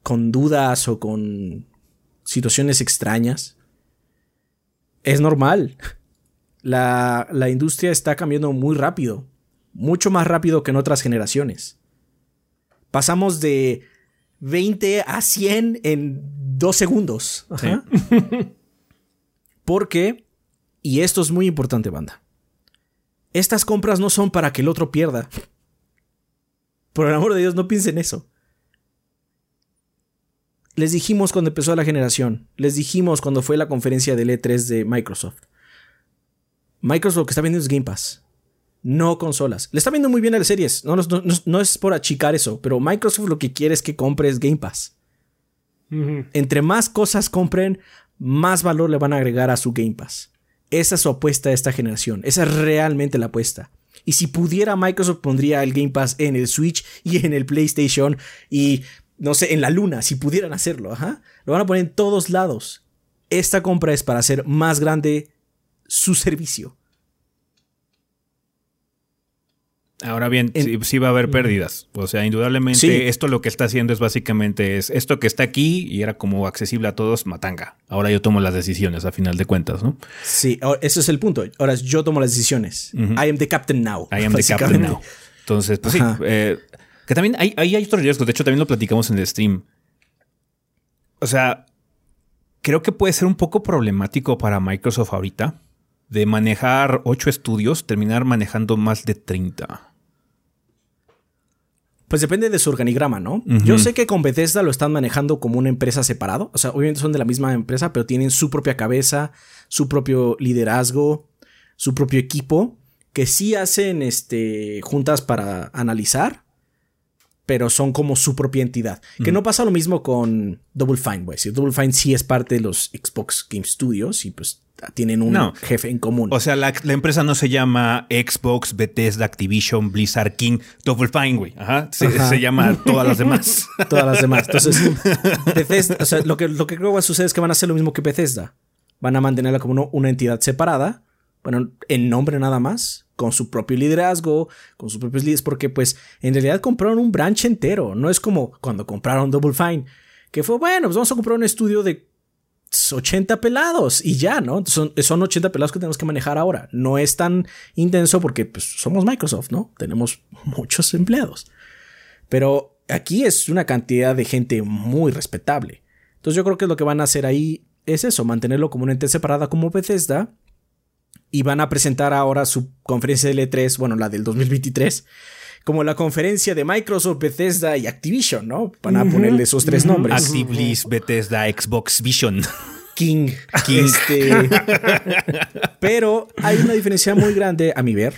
con dudas o con situaciones extrañas, es normal. La, la industria está cambiando muy rápido, mucho más rápido que en otras generaciones. Pasamos de 20 a 100 en dos segundos. Ajá. Porque, y esto es muy importante, banda, estas compras no son para que el otro pierda. Por el amor de Dios, no piensen eso. Les dijimos cuando empezó la generación, les dijimos cuando fue la conferencia del E3 de Microsoft. Microsoft lo que está vendiendo es Game Pass, no consolas. Le está viendo muy bien a las series, no, no- no- no es por achicar eso, pero Microsoft lo que quiere es que compres Game Pass. Entre más cosas compren, más valor le van a agregar a su Game Pass. Esa es su apuesta de esta generación. Esa es realmente la apuesta. Y si pudiera, Microsoft pondría el Game Pass en el Switch y en el PlayStation y, no sé, en la luna, si pudieran hacerlo. Ajá. Lo van a poner en todos lados. Esta compra es para hacer más grande su servicio. Ahora bien, En- sí, sí va a haber pérdidas. O sea, indudablemente Sí. esto lo que está haciendo es básicamente es esto que está aquí y era como accesible a todos, matanga. Ahora yo tomo las decisiones a final de cuentas, ¿no? Sí, ese es el punto. Ahora yo tomo las decisiones. I am the captain now. I am the captain now. Entonces, pues sí, eh, que también hay, hay otros riesgos. De hecho, también lo platicamos en el stream. O sea, creo que puede ser un poco problemático para Microsoft ahorita de manejar ocho estudios, terminar manejando más de 30. Pues depende de su organigrama, ¿no? Yo sé que con Bethesda lo están manejando como una empresa separado. O sea, obviamente son de la misma empresa, pero tienen su propia cabeza, su propio liderazgo, su propio equipo, que sí hacen este, juntas para analizar, pero son como su propia entidad. Que no pasa lo mismo con Double Fine, güey. Si Double Fine sí es parte de los Xbox Game Studios y pues tienen un No. jefe en común. O sea, la, la empresa no se llama Xbox, Bethesda, Activision, Blizzard, King, Double Fine, güey. Ajá. Se, Ajá. se llama todas las demás. todas las demás. Entonces, Bethesda, o sea, lo que, lo que creo que va a suceder es que van a hacer lo mismo que Bethesda. Van a mantenerla como una entidad separada, bueno, en nombre nada más, con su propio liderazgo, con sus propios líderes, porque pues en realidad compraron un branch entero. No es como cuando compraron Double Fine, que fue, bueno, pues vamos a comprar un estudio de 80 pelados y ya, ¿no? Son, son 80 pelados que tenemos que manejar ahora. No es tan intenso porque pues, somos Microsoft, ¿no? Tenemos muchos empleados. Pero aquí es una cantidad de gente muy respetable. Entonces yo creo que lo que van a hacer ahí es eso, mantenerlo como una entidad separada como Bethesda. Y van a presentar ahora su conferencia de L3, bueno, la del 2023, como la conferencia de Microsoft, Bethesda y Activision, ¿no? Van a ponerle esos tres nombres. Activision, Bethesda, Xbox Vision. King. King. Este, pero hay una diferencia muy grande a mi ver.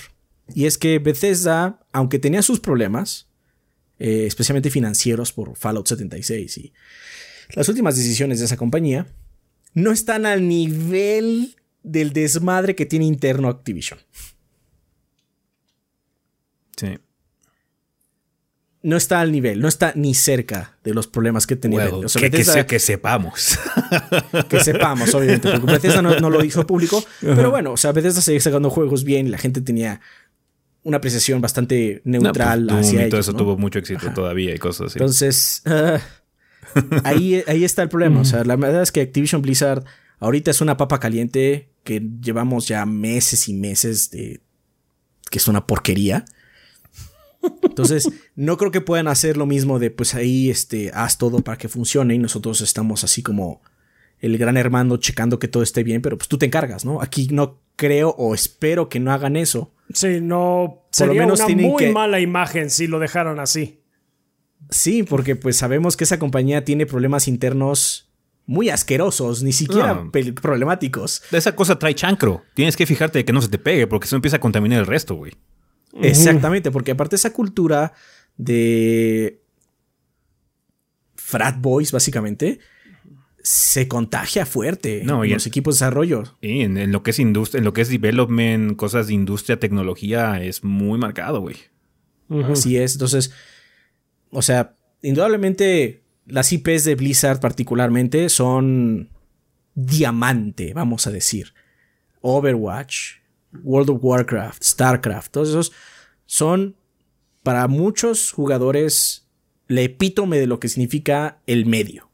Y es que Bethesda, aunque tenía sus problemas, eh, especialmente financieros por Fallout 76 y las últimas decisiones de esa compañía, no están al nivel del desmadre que tiene interno Activision. Sí. No está al nivel, no está ni cerca de los problemas que tenía. Bueno, O sea, que, que Bethesda- se- que sepamos. que sepamos, obviamente, porque Bethesda no, no lo hizo público, pero bueno, o sea, Bethesda seguía sacando juegos bien y la gente tenía una apreciación bastante neutral No, pues, hacia y todo ellos, eso ¿no? tuvo mucho éxito Ajá. todavía y cosas así. Entonces, ah, ahí, ahí está el problema. O sea, la verdad es que Activision Blizzard ahorita es una papa caliente que llevamos ya meses y meses de que es una porquería. Entonces, no creo que puedan hacer lo mismo de pues ahí este haz todo para que funcione y nosotros estamos así como el gran hermano checando que todo esté bien, pero pues tú te encargas, ¿no? Aquí no creo o espero que no hagan eso. Sí, no. Por lo Sería menos una tienen muy que- mala imagen si lo dejaron así. Sí, porque pues sabemos que esa compañía tiene problemas internos muy asquerosos, ni siquiera No. problemáticos. Esa cosa trae chancro. Tienes que fijarte de que no se te pegue porque eso empieza a contaminar el resto, güey. Exactamente, porque aparte esa cultura de frat boys, básicamente, se contagia fuerte No, en los en- equipos de desarrollo. Y en, en lo que es industria, en lo que es development, cosas de industria, tecnología, es muy marcado, güey. Así es. Entonces, o sea, indudablemente las IPs de Blizzard particularmente son diamante, vamos a decir. Overwatch, World of Warcraft, StarCraft, todos esos son para muchos jugadores la epítome de lo que significa el medio.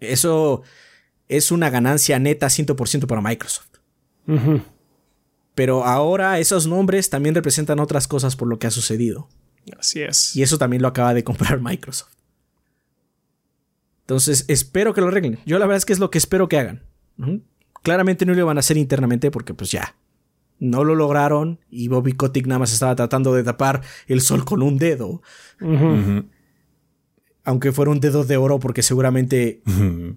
Eso es una ganancia neta 100% para Microsoft. Pero ahora esos nombres también representan otras cosas por lo que ha sucedido. Así es. Y eso también lo acaba de comprar Microsoft. Entonces, espero que lo arreglen. Yo la verdad es que es lo que espero que hagan. Claramente no lo van a hacer internamente porque pues ya. No lo lograron y Bobby Kotick nada más estaba tratando de tapar el sol con un dedo. Aunque fuera un dedo de oro porque seguramente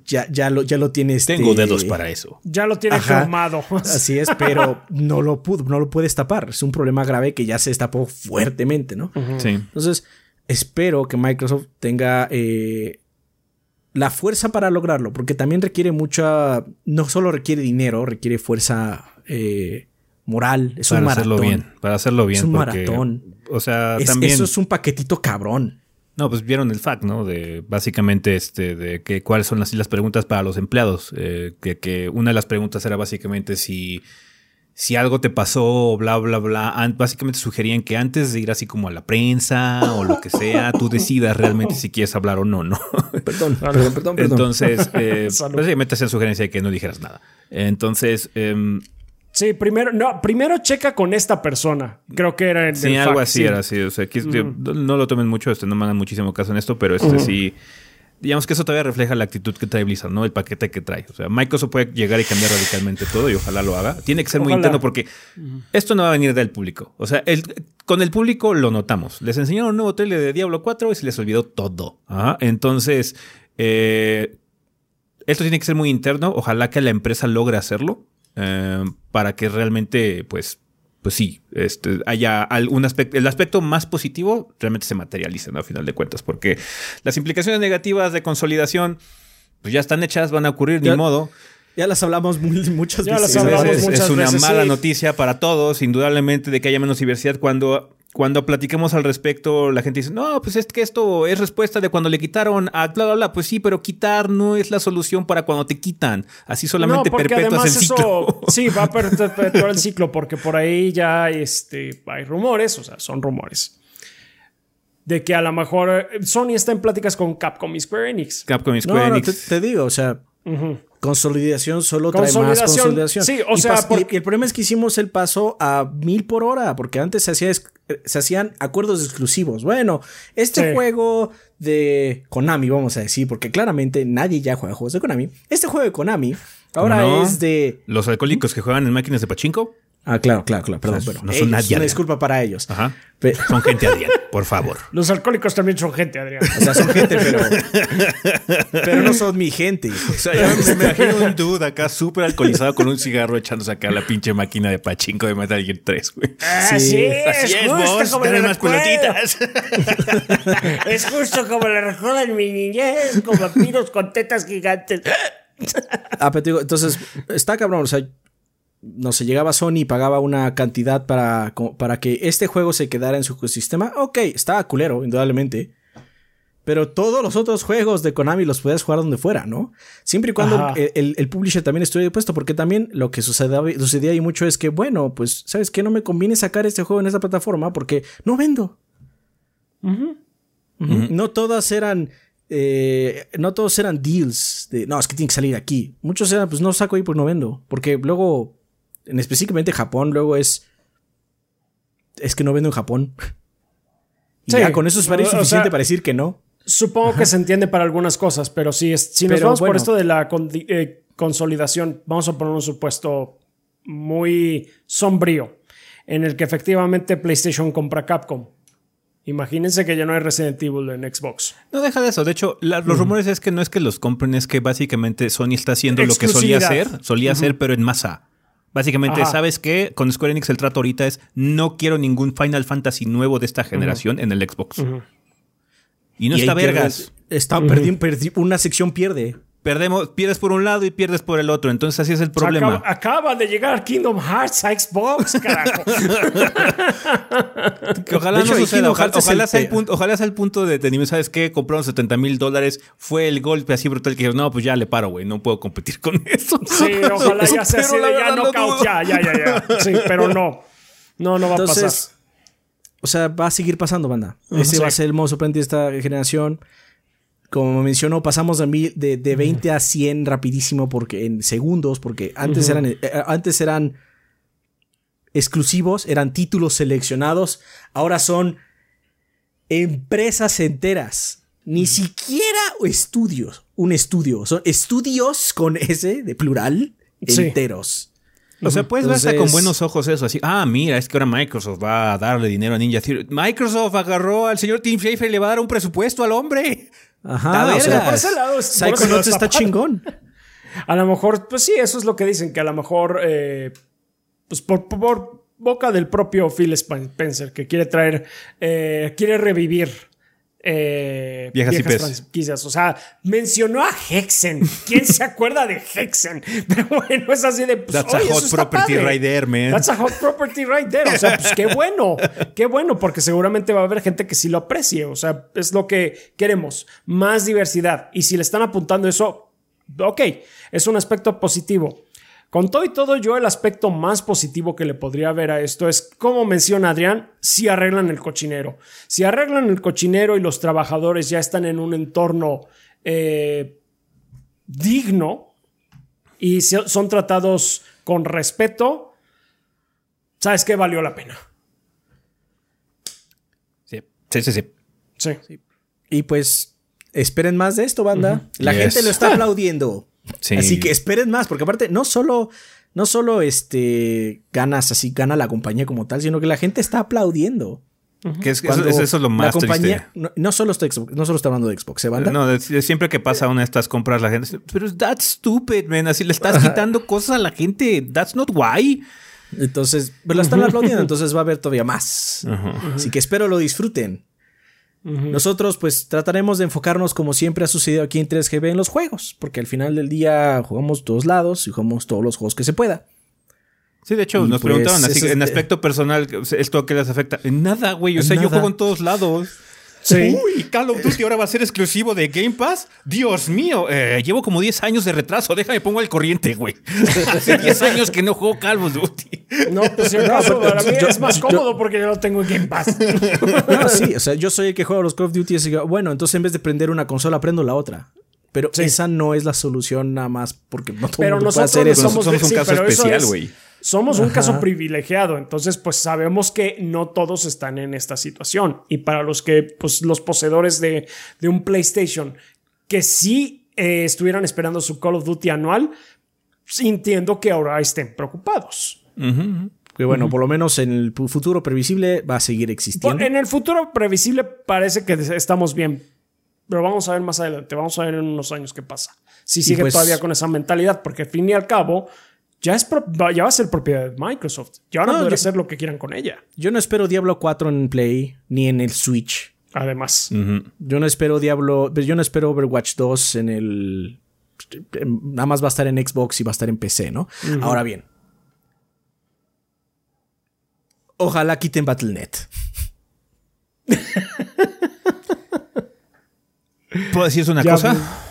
ya, ya, lo, ya lo tiene este- Tengo dedos para eso. Ya lo tiene Ajá. cromado. Así es, pero no lo pudo, no lo puedes tapar. Es un problema grave que ya se destapó fuertemente, ¿no? Sí. Entonces, espero que Microsoft tenga eh, la fuerza para lograrlo, porque también requiere mucha, no solo requiere dinero, requiere fuerza eh, moral, es un para maratón. hacerlo bien. Para hacerlo bien. Es un porque, maratón. O sea, Es- también. Eso es un paquetito cabrón. No, pues vieron el fact, ¿no? De básicamente este, de que cuáles son las, las preguntas para los empleados. Eh, que, que una de las preguntas era básicamente si, si algo te pasó, bla, bla, bla. An- básicamente sugerían que antes de ir así como a la prensa o lo que sea, tú decidas realmente si quieres hablar o no, ¿no? Perdón, perdón, perdón, perdón. Entonces, eh, básicamente hacían sugerencia de que no dijeras nada. Entonces, em, Sí, primero, no, primero checa con esta persona. Creo que era en Sí, el algo fact, así sí. era así. O sea, yo- no lo tomen mucho, este, no me muchísimo caso en esto, pero este sí. Digamos que eso todavía refleja la actitud que trae Blizzard, ¿no? El paquete que trae. O sea, Microsoft puede llegar y cambiar radicalmente todo y ojalá lo haga. Tiene que ser muy interno porque esto no va a venir del público. O sea, el- con el público lo notamos. Les enseñaron un nuevo trailer de Diablo 4 y se les olvidó todo. Ajá. Entonces, eh, esto tiene que ser muy interno. Ojalá que la empresa logre hacerlo eh, para que realmente, pues, pues sí, este, haya algún aspecto, el aspecto más positivo realmente se materializa, ¿no? A final de cuentas, porque las implicaciones negativas de consolidación, pues ya están hechas, van a ocurrir, Ya- ni modo. Ya las hablamos muy- muchas Ya las veces. hablamos es, una veces, mala sí. noticia para todos, indudablemente, de que haya menos diversidad. Cuando, cuando platiquemos al respecto, la gente dice, no, pues es que esto es respuesta de cuando le quitaron a bla, bla, bla. Pues sí, pero quitar no es la solución para cuando te quitan. Así solamente no, el ciclo. eso sí va a perpetuar el ciclo porque por ahí ya este, hay rumores, o sea, son rumores de que a lo mejor eh, Sony está en pláticas con Capcom y Square Enix. Capcom y No, Square no, Enix. te, te digo, o sea, consolidación solo trae más Consolidación, sí, o Y sea, pas- por- y, y el problema es que hicimos el paso a mil por hora, porque antes se, hacía es- se hacían acuerdos exclusivos. Bueno, este Sí. juego de Konami, vamos a decir, porque claramente nadie ya juega juegos de Konami. Este juego de Konami ahora no? es de Los alcohólicos que juegan en máquinas de pachinko. Ah, claro, claro, claro. Perdón, O sea, pero no son ellos, nadie, Una disculpa para ellos. Ajá. Son gente Adrián, por favor. Los alcohólicos también son gente, Adrián. o sea, son gente, pero. pero no son mi gente. O sea, yo me imagino un dude acá súper alcoholizado con un cigarro echándose acá la pinche máquina de pachinko de Metal Gear 3, güey. Ah, Sí. sí, Así es, justo vos, como lo más pelotitas. Es justo como lo recuerdo en mi niñez, con vampiros con tetas gigantes. Ah, pero te digo, entonces, está cabrón. O sea, no se llegaba Sony y pagaba una cantidad para, para que este juego se quedara en su ecosistema. Ok, estaba culero, indudablemente. Pero todos los otros juegos de Konami los puedes jugar donde fuera, ¿no? Siempre y cuando el, el- el publisher también estuviera dispuesto, porque también lo que sucedía, sucedía ahí mucho es que, bueno, pues, ¿sabes qué? No me conviene sacar este juego en esta plataforma porque no vendo. No todas eran. eh, no todos eran deals de no, es que tiene que salir aquí. Muchos eran, pues no saco ahí porque no vendo. Porque luego, en específicamente Japón, luego es. Es que no vendo en Japón. Y Sí. ya con eso es o suficiente sea, para decir que no. Supongo que se entiende para algunas cosas, pero sí, es- si nos Pero vamos por esto de la eh, consolidación, vamos a poner un supuesto muy sombrío en el que efectivamente PlayStation compra Capcom. Imagínense que ya no hay Resident Evil en Xbox. No deja de eso. De hecho, la- los rumores es que no es que los compren, es que básicamente Sony está haciendo lo que solía hacer, solía hacer, pero en masa. Básicamente, Ajá. ¿sabes qué? Con Square Enix el trato ahorita es no quiero ningún Final Fantasy nuevo de esta generación en el Xbox. Y no Y está pierde- vergas. Está perdi- perdi- una sección pierde. Perdemos, pierdes por un lado y pierdes por el otro. Entonces así es el problema. Acaba, acaba de llegar Kingdom Hearts a Xbox, carajo. Que ojalá hecho, no suceda. Ojalá, ojalá sea el punto, ojalá sea el punto de, de nivel, ¿sabes qué? Compraron 70 mil dólares. Fue el golpe así brutal que dijeron, no, pues ya le paro, güey. No puedo competir con eso. Sí, ojalá ya sea Pero así de ya dudo. ya, ya, ya, ya. Sí, pero no. No, no va a pasar. O sea, va a seguir pasando, banda. Ese Sí. va a ser el modo sorprendente de esta generación. Como mencionó, pasamos de, mil- de, de 20 a 100 rapidísimo porque en segundos, porque antes eran eh, antes eran exclusivos, eran títulos seleccionados, ahora son empresas enteras, ni siquiera estudios, un estudio, son estudios con S de plural Sí. enteros. O sea, puedes ver hasta con buenos ojos eso, así. Ah, mira, es que ahora Microsoft va a darle dinero a Ninja Theory. Microsoft agarró al señor Tim Schafer y le va a dar un presupuesto al hombre. Ajá, o sea, por ese lado, Psychonauts está chingón. A lo mejor, pues sí, eso es lo que dicen, que a lo mejor, eh, pues por, por boca del propio Phil Spencer, que quiere traer, eh, quiere revivir eh, Viejas IPs. franquicias. O sea, mencionó a Hexen. ¿Quién se acuerda de Hexen? Pero bueno, es así de. Pues, That's a oye, eso hot property padre. right there, man. That's a hot property right there. O sea, pues qué bueno. Qué bueno, porque seguramente va a haber gente que sí lo aprecie. O sea, es lo que queremos. Más diversidad. Y si le están apuntando eso, ok, es un aspecto positivo. Con todo y todo, yo el aspecto más positivo que le podría ver a esto es, como menciona Adrián, si arreglan el cochinero. Si arreglan el cochinero y los trabajadores ya están en un entorno eh, digno y son tratados con respeto, ¿sabes qué? Valió la pena. Sí, sí, sí. sí. Sí. Y pues esperen más de esto, banda. La Yes. gente lo está aplaudiendo. Sí. Así que esperen más, porque aparte no solo no solo este ganas así gana la compañía como tal, sino que la gente está aplaudiendo. Que es, eso, eso es lo la más compañía triste. no, no solo está Xbox- no solo está hablando de Xbox, ¿eh, banda? No, de- de siempre que pasa una de estas compras, la gente dice, pero that's stupid, man. Así le estás quitando cosas a la gente. That's not why. Entonces, pero lo están aplaudiendo, entonces va a haber todavía más. Así que espero lo disfruten. Nosotros pues trataremos de enfocarnos como siempre ha sucedido aquí en 3GB en los juegos, porque al final del día jugamos todos lados y jugamos todos los juegos que se pueda. Sí, de hecho, Y nos pues, preguntaban así, en aspecto personal, ¿esto a qué les afecta? En nada, güey. O sea, yo juego en todos lados. Sí. Uy, Call of Duty ahora va a ser exclusivo de Game Pass. Dios mío, eh, llevo como 10 años de retraso. Déjame pongo al corriente, güey. Hace 10 años que no juego Call of Duty. No, pues si acaso, para mí yo- es más yo- cómodo porque yo lo tengo en Game Pass. No, sí, o sea, yo soy el que juega los Call of Duty y que, bueno, entonces en vez de prender una consola, prendo la otra. Pero Sí. esa no es la solución nada más porque no todo Pero el mundo puede hacer eso. somos, Somos un sí, caso especial, es- Somos un Ajá. caso privilegiado, entonces pues sabemos que no todos están en esta situación. Y para los que, pues los poseedores de, de un PlayStation que sí eh, estuvieran esperando su Call of Duty anual, entiendo que ahora estén preocupados. Que bueno, por lo menos en el futuro previsible va a seguir existiendo. en el futuro previsible parece que estamos bien. Pero vamos a ver más adelante, vamos a ver en unos años qué pasa. Si sigue pues- todavía con esa mentalidad, porque al fin y al cabo ya, es ya va a ser propiedad de Microsoft. Ya van a No, poder yo- hacer lo que quieran con ella. Yo no espero Diablo 4 en Play ni en el Switch. Además, Yo no espero Diablo, yo no espero Overwatch 2 en el nada más va a estar en Xbox y va a estar en PC, ¿no? Ahora bien. Ojalá quiten Battle.net. ¿Puedo decirte una Ya, cosa?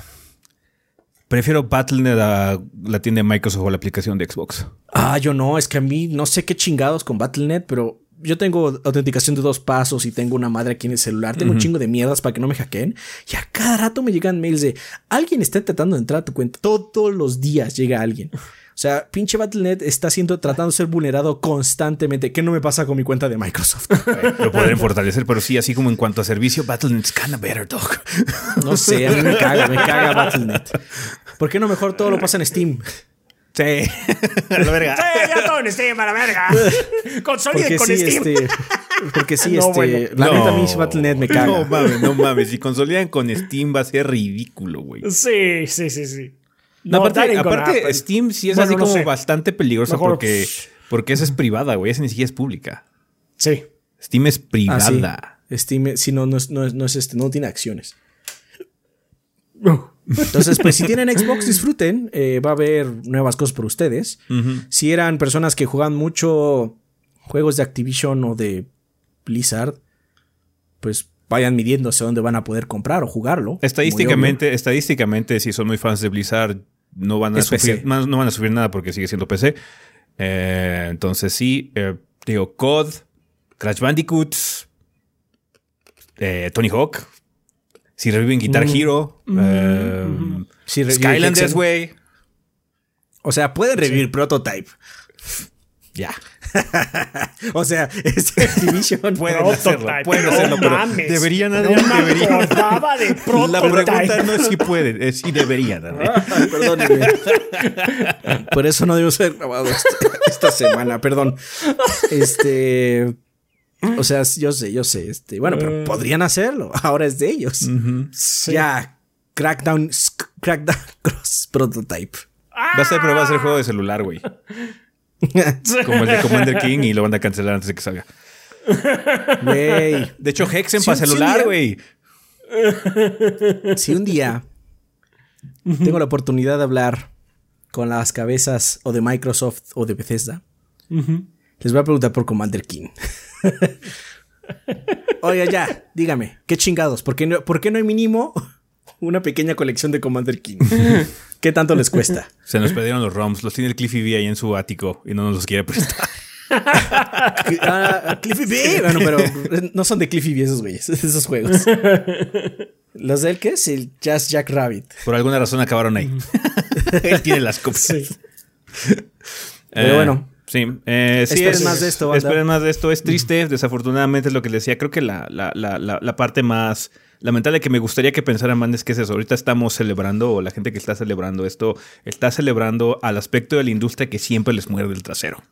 Prefiero Battle.net a la tienda de Microsoft o la aplicación de Xbox. Ah, yo no, es que a mí no sé qué chingados con Battle.net, pero yo tengo autenticación de dos pasos y tengo una madre aquí en el celular, tengo un chingo de mierdas para que no me hackeen y a cada rato me llegan mails de alguien está tratando de entrar a tu cuenta. Todos los días llega alguien. O sea, pinche Battle.net está siendo tratando de ser vulnerado constantemente. ¿Qué no me pasa con mi cuenta de Microsoft? Lo podrían fortalecer, pero sí, así como en cuanto a servicio, Battle.net's kinda better, dog. No sé, a mí me caga, me caga Battle.net. ¿Por qué no mejor todo lo pasa en Steam? Sí. A la verga. ¡Sí, ya todo en Steam a la verga! Consoliden con sí, Steam. este, porque sí, No, este, bueno. la No. neta mí Battle.net me caga. No mames, no mames. Si consolidan con Steam va a ser ridículo, güey. Sí, sí, sí, sí. No, aparte. Steam sí es Bueno, así no como sé. bastante peligrosa Mejor- porque, porque esa es privada, güey. Esa ni siquiera es pública. Sí. Steam es Ah, privada. sí. Steam, sí, no, no es, no es- no es este, no tiene acciones. Entonces, pues si tienen Xbox, disfruten. Eh, va a haber nuevas cosas por ustedes. Si eran personas que juegan mucho juegos de Activision o de Blizzard, pues vayan midiéndose dónde van a poder comprar o jugarlo. Estadísticamente, estadísticamente, si son muy fans de Blizzard, no van a, sufrir, no van a sufrir nada porque sigue siendo PC. Eh, entonces sí, eh, digo, COD, Crash Bandicoots, eh, Tony Hawk, si reviven Guitar Hero, eh, obvio. Si revive Skylanders, güey. O sea, pueden revivir Prototype. Ya. O sea, es Activision. Pueden Prototype. hacerlo, pueden No hacerlo, pero mames. deberían, No Adrián, deberían. de La pregunta no es si pueden, es si deberían. Adrián. Ay, perdónenme. Por eso no debemos haber grabado esta, esta semana, perdón. Este. O sea, yo sé, yo sé. Este, bueno, pero podrían hacerlo. Ahora es de ellos. Sí. Ya. Crackdown, Crackdown Cross Prototype. Va a ser, pero va a ser juego de celular, güey. Como el de Commander King y lo van a cancelar antes de que salga. Güey. De hecho, Hexen para celular, güey. Si un día tengo la oportunidad de hablar con las cabezas o de Microsoft o de Bethesda, les voy a preguntar por Commander King. Oiga, ya, dígame, ¿qué chingados? ¿Por qué, no, ¿Por qué no hay mínimo una pequeña colección de Commander King? ¿Qué tanto les cuesta? Se nos perdieron los ROMs. Los tiene el Cliffy B ahí en su ático y no nos los quiere prestar. Ah, Cliffy B. Bueno, pero no son de Cliffy B esos güeyes, esos juegos. Los del que es el Jazz Jack Rabbit. Por alguna razón acabaron ahí. Él tiene las copias. Sí. Pero Eh, bueno. Sí, eh, sí Esperen es- más de esto, banda. Esperen más de esto. Es triste, desafortunadamente es lo que les decía. Creo que la, la, la, la, la parte más lamentable que me gustaría que pensaran más es que es eso. Ahorita estamos celebrando, o la gente que está celebrando esto, está celebrando al aspecto de la industria que siempre les muerde el trasero.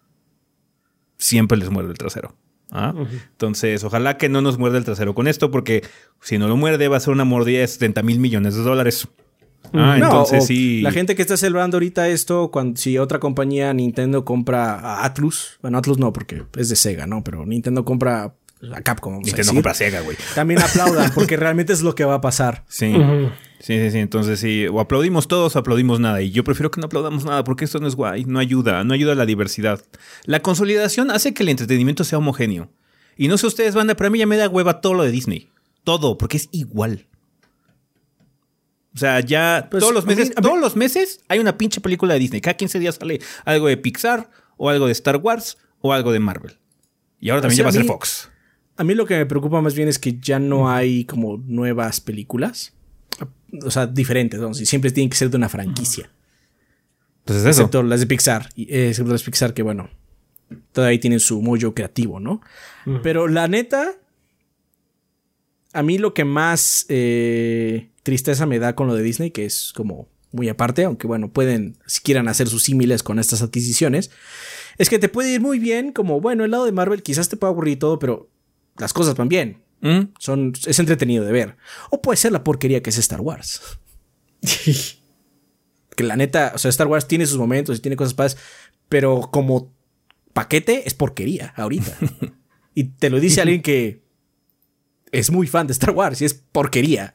Siempre les muerde el trasero. ¿ah? Entonces, ojalá que no nos muerda el trasero con esto, porque si no lo muerde, va a ser una mordida de 70 mil millones de dólares. Ah, No, entonces sí. La gente que está celebrando ahorita esto, cuando si otra compañía, Nintendo, compra a Atlus, bueno, Atlus no, porque es de Sega, ¿no? Pero Nintendo compra a Capcom. vamos Nintendo compra Sega, güey. También aplaudan, porque realmente es lo que va a pasar. Sí. Sí, sí, sí. Entonces sí, o aplaudimos todos o aplaudimos nada. Y yo prefiero que no aplaudamos nada porque esto no es guay, no ayuda, no ayuda a la diversidad. La consolidación hace que el entretenimiento sea homogéneo. Y no sé ustedes, banda, pero a mí ya me da hueva todo lo de Disney. Todo, porque es igual. O sea, ya Pues, todos los mí- meses, mí- todos los meses hay una pinche película de Disney. Cada 15 días sale algo de Pixar, o algo de Star Wars, o algo de Marvel. Y ahora también sea, ya va a a ser mí- Fox. A mí lo que me preocupa más bien es que ya no hay como nuevas películas. O sea, diferentes. Si Siempre tienen que ser de una franquicia. Pues es eso. Excepto las de Pixar. eh, excepto las de Pixar que, bueno, todavía tienen su mollo creativo, ¿no? Pero la neta, a mí lo que más eh, tristeza me da con lo de Disney, que es como muy aparte, aunque bueno, pueden, si quieran hacer sus símiles con estas adquisiciones, es que te puede ir muy bien, como, bueno, el lado de Marvel quizás te pueda aburrir y todo, pero las cosas van bien. ¿Mm? Son, es entretenido de ver. O puede ser la porquería que es Star Wars. que la neta, o sea, Star Wars tiene sus momentos y tiene cosas padres, pero como paquete es porquería ahorita. y te lo dice alguien que es muy fan de Star Wars y es porquería.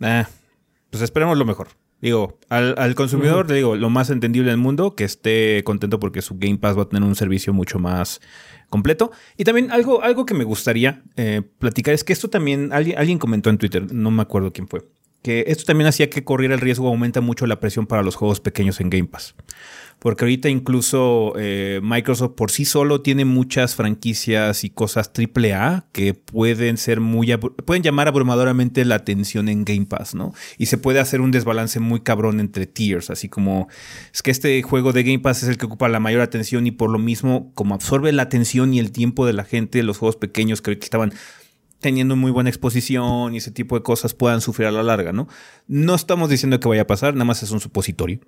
Ah, pues esperemos lo mejor. Digo, al, al consumidor le digo lo más entendible del mundo, que esté contento porque su Game Pass va a tener un servicio mucho más completo. Y también algo, algo que me gustaría eh, platicar es que esto también, alguien, alguien comentó en Twitter, no me acuerdo quién fue, que esto también hacía que corriera el riesgo, aumenta mucho la presión para los juegos pequeños en Game Pass. Porque ahorita incluso eh, Microsoft por sí solo tiene muchas franquicias y cosas AAA que pueden ser muy pueden llamar abrumadoramente la atención en Game Pass, ¿no? Y se puede hacer un desbalance muy cabrón entre tiers, así como es que este juego de Game Pass es el que ocupa la mayor atención y por lo mismo como absorbe la atención y el tiempo de la gente, los juegos pequeños que estaban teniendo muy buena exposición y ese tipo de cosas puedan sufrir a la larga, ¿no? No estamos diciendo que vaya a pasar, nada más es un supositorio.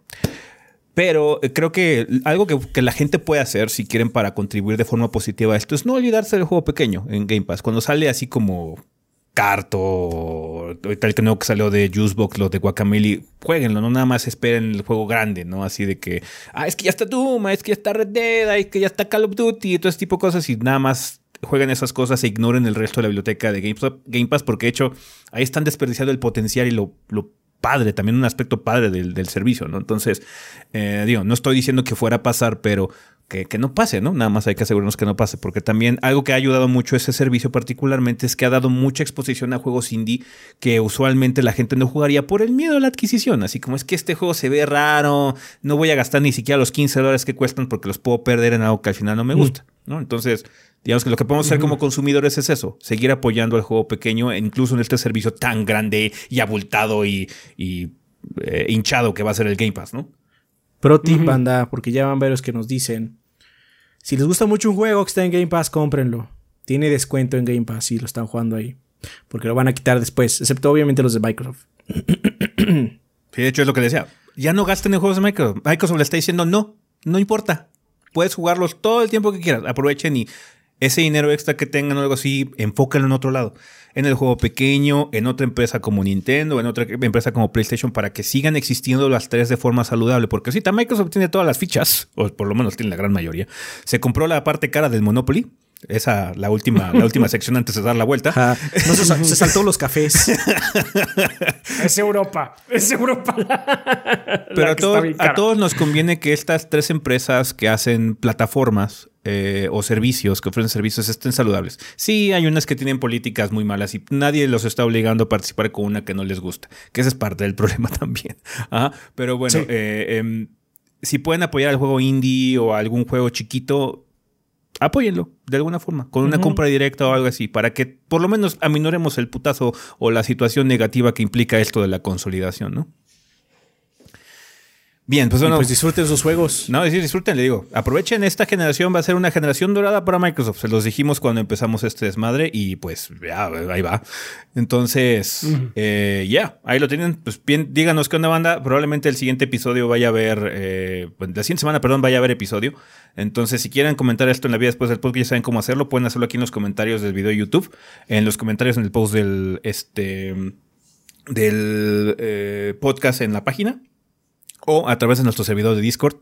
Pero eh, creo que algo que, que la gente puede hacer si quieren para contribuir de forma positiva a esto es no olvidarse del juego pequeño en Game Pass. Cuando sale así como Carto, el que nuevo que salió de Juicebox, lo de Guacamole, jueguenlo, no nada más esperen el juego grande, ¿no? Así de que, ah, es que ya está Doom, es que ya está Red Dead, es que ya está Call of Duty y todo ese tipo de cosas y nada más jueguen esas cosas e ignoren el resto de la biblioteca de Game Pass porque de hecho ahí están desperdiciando el potencial y lo, lo padre, también un aspecto padre del, del servicio, ¿no? Entonces, eh, digo, no estoy diciendo que fuera a pasar, pero que, que no pase, ¿no? Nada más hay que asegurarnos que no pase, porque también algo que ha ayudado mucho ese servicio particularmente es que ha dado mucha exposición a juegos indie que usualmente la gente no jugaría por el miedo a la adquisición, así como es que este juego se ve raro, no voy a gastar ni siquiera los 15 dólares que cuestan porque los puedo perder en algo que al final no me gusta, ¿no? Entonces, digamos que lo que podemos hacer como consumidores es eso, seguir apoyando al juego pequeño, incluso en este servicio tan grande y abultado y, y, eh, hinchado que va a ser el Game Pass, ¿no? Pro tip, banda, porque ya van varios que nos dicen: si les gusta mucho un juego que está en Game Pass, cómprenlo. Tiene descuento en Game Pass si lo están jugando ahí. Porque lo van a quitar después, excepto obviamente los de Microsoft. Sí, de hecho es lo que decía. Ya no gasten en juegos de Microsoft. Microsoft le está diciendo no, no importa. Puedes jugarlos todo el tiempo que quieras. Aprovechen y ese dinero extra que tengan o algo así, enfóquenlo en otro lado. En el juego pequeño, en otra empresa como Nintendo, en otra empresa como PlayStation, para que sigan existiendo las tres de forma saludable. Porque ahorita Microsoft tiene todas las fichas, o por lo menos tiene la gran mayoría. Se compró la parte cara del Monopoly. Esa, la última, la última sección antes de dar la vuelta. No se, sal- se saltó los cafés. Es Europa. Es Europa. la- Pero la a todos, a todos nos conviene que estas tres empresas que hacen plataformas eh, o servicios, que ofrecen servicios, estén saludables. Sí, hay unas que tienen políticas muy malas y nadie los está obligando a participar con una que no les gusta, que esa es parte del problema también. Ajá, Pero bueno, Sí. eh, em, si pueden apoyar al juego indie o algún juego chiquito, apóyenlo de alguna forma, con una compra directa o algo así, para que por lo menos aminoremos el putazo o la situación negativa que implica esto de la consolidación, ¿no? Bien, pues Y bueno. pues disfruten sus juegos. No, sí, disfruten, le digo. Aprovechen, esta generación va a ser una generación dorada para Microsoft. Se los dijimos cuando empezamos este desmadre y pues ya, ahí va. Entonces, eh, ya, ahí lo tienen. Pues bien, díganos qué onda banda. Probablemente el siguiente episodio vaya a haber, eh, la siguiente semana, perdón, vaya a haber episodio. Entonces, si quieren comentar esto en la vida después del podcast, ya saben cómo hacerlo. Pueden hacerlo aquí en los comentarios del video de YouTube, en los comentarios en el post del, este del eh, podcast en la página o a través de nuestro servidor de Discord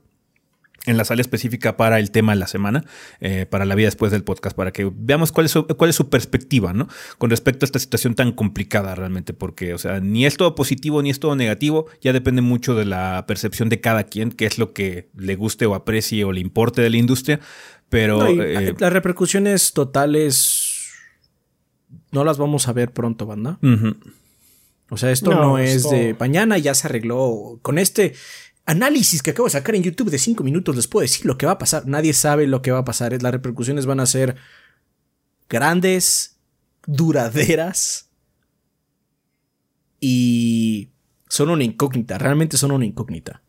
en la sala específica para el tema de la semana, eh, para la vida después del podcast, para que veamos cuál es su, cuál es su perspectiva, ¿no? Con respecto a esta situación tan complicada realmente, porque, o sea, ni es todo positivo ni es todo negativo, ya depende mucho de la percepción de cada quien, qué es lo que le guste o aprecie o le importe de la industria, pero... Eh, las repercusiones totales no las vamos a ver pronto, banda. O sea, esto no, es de mañana ya se arregló. Con este análisis que acabo de sacar en YouTube de 5 minutos les puedo decir lo que va a pasar. Nadie sabe lo que va a pasar. Las repercusiones van a ser grandes, duraderas y son una incógnita. Realmente son una incógnita.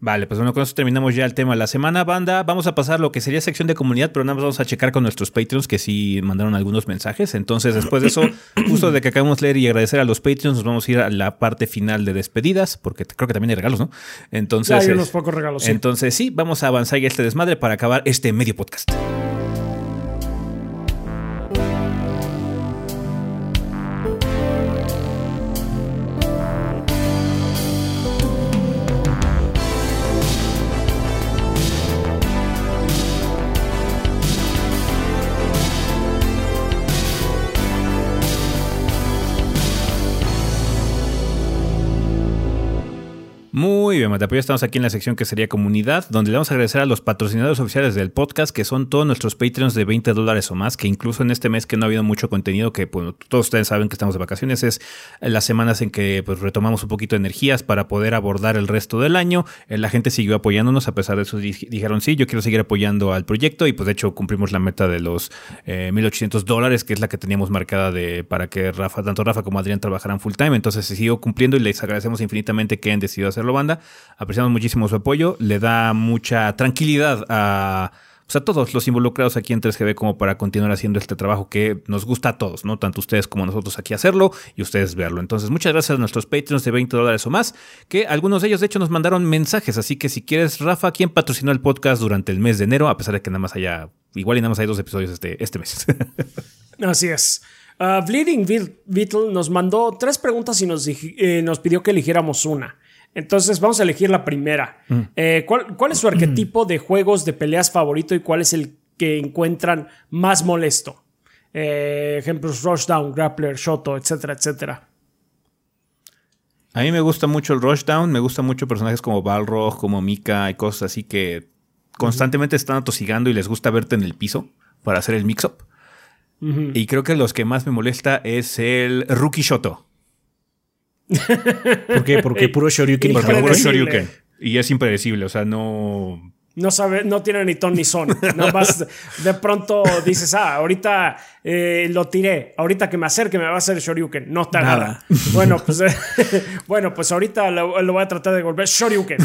Vale, pues bueno, con eso terminamos ya el tema de la semana, banda. Vamos a pasar lo que sería sección de comunidad, pero nada más vamos a checar con nuestros Patreons que sí mandaron algunos mensajes. Entonces, después de eso, justo de que acabamos de leer y agradecer a los Patreons, nos vamos a ir a la parte final de despedidas, porque creo que también hay regalos, ¿no? Entonces, hay unos pocos regalos. Sí. Entonces, sí, vamos a avanzar ya este desmadre para acabar este medio podcast. Muy bien, Matapoyo, estamos aquí en la sección que sería comunidad, donde le vamos a agradecer a los patrocinadores oficiales del podcast, que son todos nuestros Patreons de 20 dólares o más, que incluso en este mes que no ha habido mucho contenido, que pues, todos ustedes saben que estamos de vacaciones, es las semanas en que pues, retomamos un poquito de energías para poder abordar el resto del año. Eh, la gente siguió apoyándonos, a pesar de eso dijeron, sí, yo quiero seguir apoyando al proyecto, y pues de hecho cumplimos la meta de los eh, 1.800 dólares, que es la que teníamos marcada de para que Rafa, tanto Rafa como Adrián trabajaran full time, entonces se siguió cumpliendo y les agradecemos infinitamente que hayan decidido hacerlo, banda apreciamos muchísimo su apoyo, le da mucha tranquilidad a, pues, a todos los involucrados aquí en 3GB como para continuar haciendo este trabajo que nos gusta a todos, ¿no? Tanto ustedes como nosotros aquí hacerlo y ustedes verlo. Entonces, muchas gracias a nuestros Patreons de 20 dólares o más, que algunos de ellos de hecho nos mandaron mensajes, así que si quieres, Rafa, ¿quién patrocinó el podcast durante el mes de enero? A pesar de que nada más haya, igual y nada más hay dos episodios este, este mes. Así es. Uh, Bleeding Beetle nos mandó tres preguntas y nos, eh, nos pidió que eligiéramos una. Entonces vamos a elegir la primera. Mm. Eh, ¿cuál, es su arquetipo de juegos de peleas favorito y cuál es el que encuentran más molesto? Eh, ejemplos, Rushdown, Grappler, Shoto, etcétera, etcétera. A mí me gusta mucho el Rushdown, me gustan mucho personajes como Balrog, como Mika y cosas así que constantemente están atosigando y les gusta verte en el piso para hacer el mix-up. Y creo que los que más me molesta es el Rookie Shoto. ¿Por qué? Porque puro Shoryuken. Porque puro Shoryuken. Y es impredecible, o sea, no... No sabe, no tiene ni ton ni son. Nada más de pronto dices, ah, ahorita eh, lo tiré. Ahorita que me acerque me va a hacer Shoryuken. No está nada. Bueno, pues, bueno, pues ahorita lo, voy a tratar de volver Shoryuken.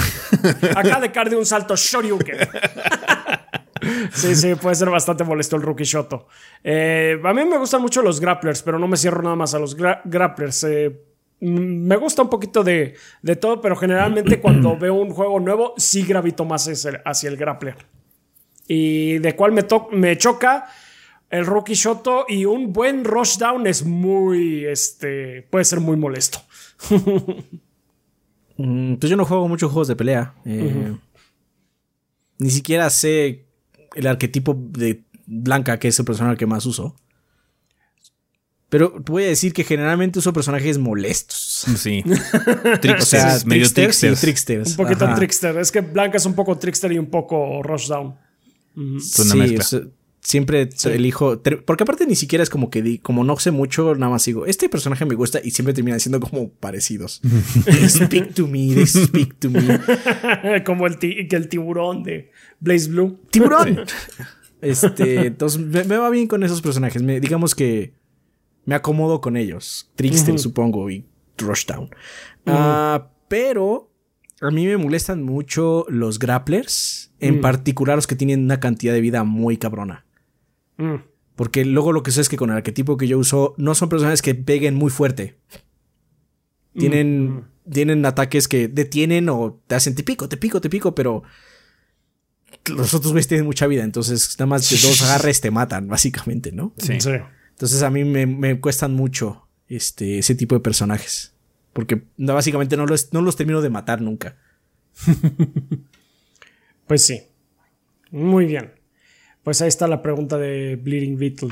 Acá de de un salto Shoryuken. Sí, sí, puede ser bastante molesto el Rookie Shoto. Eh, a mí me gustan mucho los grapplers, pero no me cierro nada más a los grapplers. Eh, me gusta un poquito de, todo, pero generalmente cuando veo un juego nuevo, sí gravito más hacia el grappler. Y de cuál me, me choca el Rookie Shoto y un buen rushdown es muy, este, puede ser muy molesto. Mm, pues yo no juego muchos juegos de pelea. Eh, ni siquiera sé el arquetipo de Blanca, que es el personaje que más uso. Pero voy a decir que generalmente uso personajes molestos. Sí. tricksters, medio tricksters. Un poquito trickster. Es que Blanca es un poco trickster y un poco rushdown. Sí, siempre elijo. Porque aparte ni siquiera es como que di, como no sé mucho, nada más digo, este personaje me gusta y siempre terminan siendo como parecidos. speak to me, they speak to me. como el, que el tiburón de Blaze Blue. ¡Tiburón! Este, entonces me, va bien con esos personajes. digamos que me acomodo con ellos. Trickster, supongo, y Rushdown. Ah, pero a mí me molestan mucho los grapplers, en particular los que tienen una cantidad de vida muy cabrona. Mm. Porque luego lo que sé es que con el arquetipo que yo uso, no son personajes que peguen muy fuerte. Tienen, mm. tienen ataques que detienen o te hacen te pico, te pico, te pico, pero los otros güeyes tienen mucha vida. Entonces, nada más de dos agarres te matan, básicamente, ¿no? Sí. sí. Entonces a mí me, cuestan mucho este, ese tipo de personajes. Porque básicamente no los, no los termino de matar nunca. Pues sí. Muy bien. Pues ahí está la pregunta de Bleeding Beetle.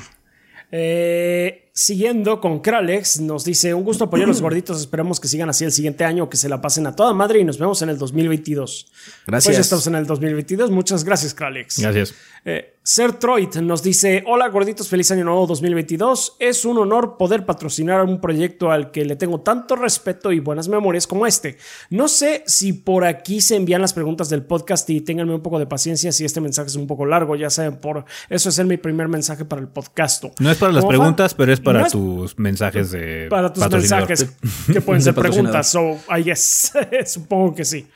Eh, siguiendo con Kralex, nos dice: Un gusto apoyar a los gorditos. Esperemos que sigan así el siguiente año, que se la pasen a toda madre y nos vemos en el 2022. Gracias. Pues ya estamos en el 2022. Muchas gracias, Kralex. Gracias. Eh, Ser Troit nos dice: Hola gorditos, feliz año nuevo 2022. Es un honor poder patrocinar un proyecto al que le tengo tanto respeto y buenas memorias como este. No sé si por aquí se envían las preguntas del podcast y ténganme un poco de paciencia si este mensaje es un poco largo. Ya saben, por eso es el mi primer mensaje para el podcast. No es para las fan- preguntas, pero es para no es tus mensajes de. para tus mensajes que pueden ser preguntas. So, I guess. Supongo que sí.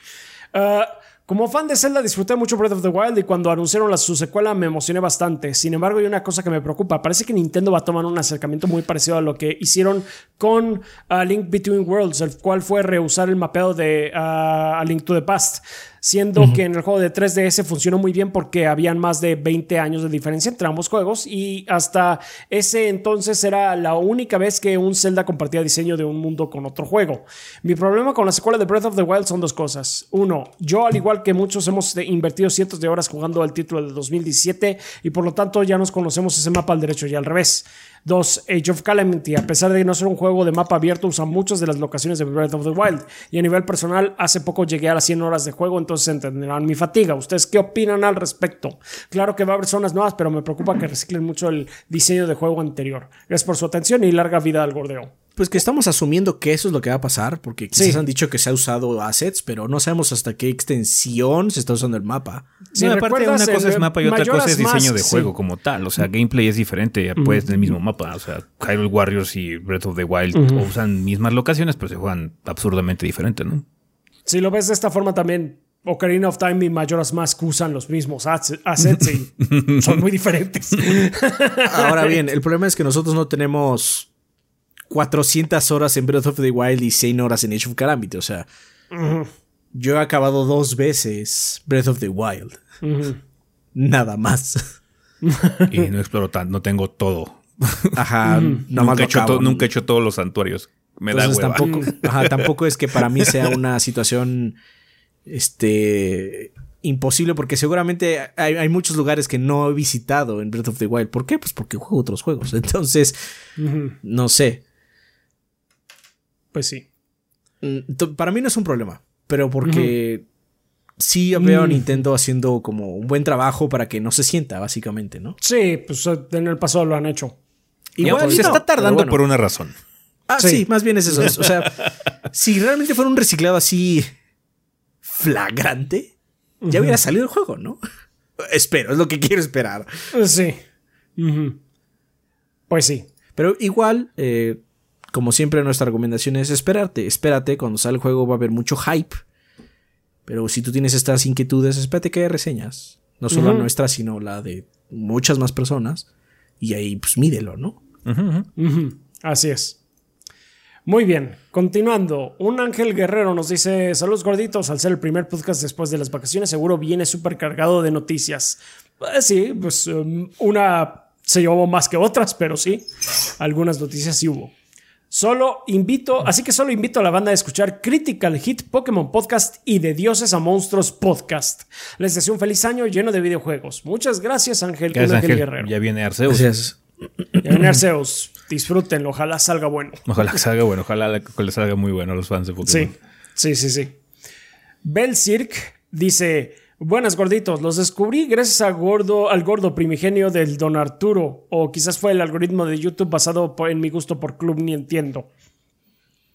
Ah, como fan de Zelda disfruté mucho Breath of the Wild y cuando anunciaron la, su secuela me emocioné bastante. Sin embargo, hay una cosa que me preocupa. Parece que Nintendo va a tomar un acercamiento muy parecido a lo que hicieron con ah, Link Between Worlds, el cual fue reusar el mapeo de A Link to the Past. Siendo que en el juego de 3DS funcionó muy bien porque habían más de 20 años de diferencia entre ambos juegos y hasta ese entonces era la única vez que un Zelda compartía diseño de un mundo con otro juego. Mi problema con la secuela de Breath of the Wild son dos cosas. Uno, yo al igual que muchos hemos invertido cientos de horas jugando el título del 2017 y por lo tanto ya nos conocemos ese mapa al derecho y al revés. Dos, Age of Calamity, a pesar de no ser un juego de mapa abierto, usa muchas de las locaciones de Breath of the Wild. Y a nivel personal, hace poco llegué a las 100 horas de juego, entonces entenderán mi fatiga. ¿Ustedes qué opinan al respecto? Claro que va a haber zonas nuevas, pero me preocupa que reciclen mucho el diseño de juego anterior. Gracias por su atención y larga vida al gordeo. Pues que estamos asumiendo que eso es lo que va a pasar, porque quizás Sí. han dicho que se ha usado assets, pero no sabemos hasta qué extensión se está usando el mapa. Si No, aparte, una cosa es mapa y otra cosa es diseño Mask, de sí. juego como tal. O sea, gameplay es diferente, pues, del mismo mapa. O sea, Hyrule Warriors y Breath of the Wild usan mismas locaciones, pero se juegan absurdamente diferente, ¿no? Si lo ves de esta forma también, Ocarina of Time y Majora's Mask usan los mismos assets y son muy diferentes. Ahora bien, el problema es que nosotros no tenemos 400 horas en Breath of the Wild y 100 horas en Age of Calamity. O sea, yo he acabado dos veces Breath of the Wild. Nada más. Y no exploro tanto, no tengo todo. Ajá, nada más nunca, he hecho to- nunca he hecho todos los santuarios. Me Entonces, da hueva. tampoco, ajá, tampoco es que para mí sea una situación este imposible porque seguramente hay, hay muchos lugares que no he visitado en Breath of the Wild. ¿Por qué? Pues porque juego otros juegos. Entonces, no sé. Pues sí. Mm, Para mí no es un problema, pero porque sí veo a Nintendo haciendo como un buen trabajo para que no se sienta, básicamente, ¿no? Sí, pues eh, en el pasado lo han hecho. Igual se no, está tardando bueno. por una razón. Ah, Sí. sí. más bien es eso. es- o sea, si realmente fuera un reciclado así flagrante, ya hubiera salido el juego, ¿no? Espero, es lo que quiero esperar. Sí. Pues sí. Pero igual, eh, como siempre, nuestra recomendación es esperarte. Espérate, cuando sale el juego va a haber mucho hype. Pero si tú tienes estas inquietudes, espérate que haya reseñas. No solo la nuestra, sino la de muchas más personas. Y ahí, pues mídelo, ¿no? Así es. Muy bien, continuando. Un ángel guerrero nos dice: Saludos gorditos, al ser el primer podcast después de las vacaciones, seguro viene súper cargado de noticias. Eh, sí, pues um, una se llevó más que otras, pero sí, algunas noticias sí hubo. Solo invito, así que solo invito a la banda a escuchar Critical Hit Pokémon Podcast y de Dioses a Monstruos Podcast. Les deseo un feliz año lleno de videojuegos. Muchas gracias, Ángel, Gracias, ángel, Ángel. guerrero. Ya viene Arceus. Gracias. Ya viene Arceus. Disfrútenlo, ojalá salga bueno. Ojalá que salga bueno, ojalá que le salga muy bueno a los fans de Pokémon. Sí, sí, sí, sí. Bel Cirque dice: Buenas gorditos, los descubrí gracias a gordo, al gordo primigenio del Don Arturo, o quizás fue el algoritmo de YouTube basado en mi gusto por club, ni entiendo.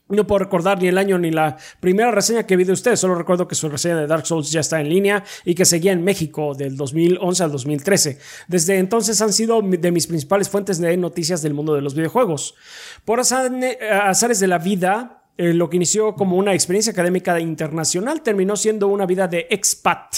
No puedo recordar ni el año ni la primera reseña que vi de ustedes, solo recuerdo que su reseña de Dark Souls ya está en línea y que seguía en México del 2011 al 2013. Desde entonces han sido de mis principales fuentes de noticias del mundo de los videojuegos. Por azane- azares de la vida, eh, lo que inició como una experiencia académica internacional terminó siendo una vida de expat,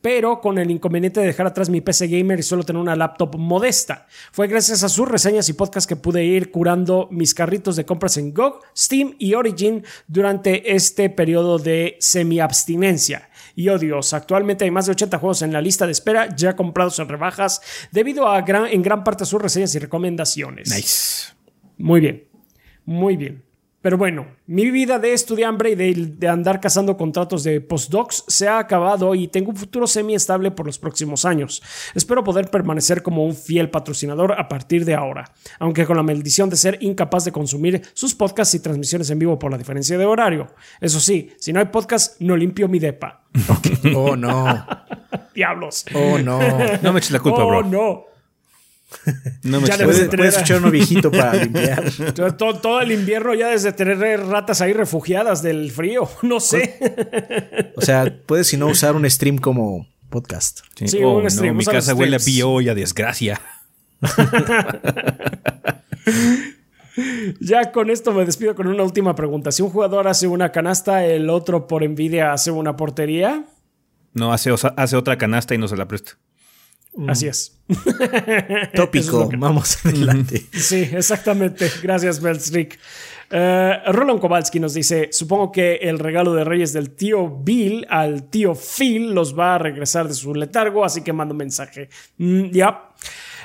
pero con el inconveniente de dejar atrás mi PC gamer y solo tener una laptop modesta. Fue gracias a sus reseñas y podcasts que pude ir curando mis carritos de compras en GOG, Steam y Origin durante este periodo de semi-abstinencia. Y oh Dios, actualmente hay más de 80 juegos en la lista de espera ya comprados en rebajas debido a gran, en gran parte a sus reseñas y recomendaciones. Nice. Muy bien. Muy bien. Pero bueno, mi vida de estudiambre y de, de, andar cazando contratos de postdocs se ha acabado y tengo un futuro semi-estable por los próximos años. Espero poder permanecer como un fiel patrocinador a partir de ahora, aunque con la maldición de ser incapaz de consumir sus podcasts y transmisiones en vivo por la diferencia de horario. Eso sí, si no hay podcast, no limpio mi depa. Oh, no. Diablos. Oh, no. No me eches la culpa, oh, bro. no. No me Ya Puedes, puedes echar uno viejito para limpiar. Todo, todo el invierno ya desde tener ratas ahí refugiadas del frío. No sé. O sea, puedes si no usar un stream como podcast. Sí. Sí, Oh, un no, stream, mi casa huele a pillo y a desgracia. Ya con esto me despido con una última pregunta. Si un jugador hace una canasta, el otro por envidia hace una portería. No, hace, hace otra canasta y no se la presta. Así es. Tópico. Es que- Vamos adelante. Sí, exactamente. Gracias, Belstrick. Eh, Roland Kowalski nos dice: Supongo que el regalo de Reyes del tío Bill al tío Phil los va a regresar de su letargo, así que mando un mensaje. Mm, ya.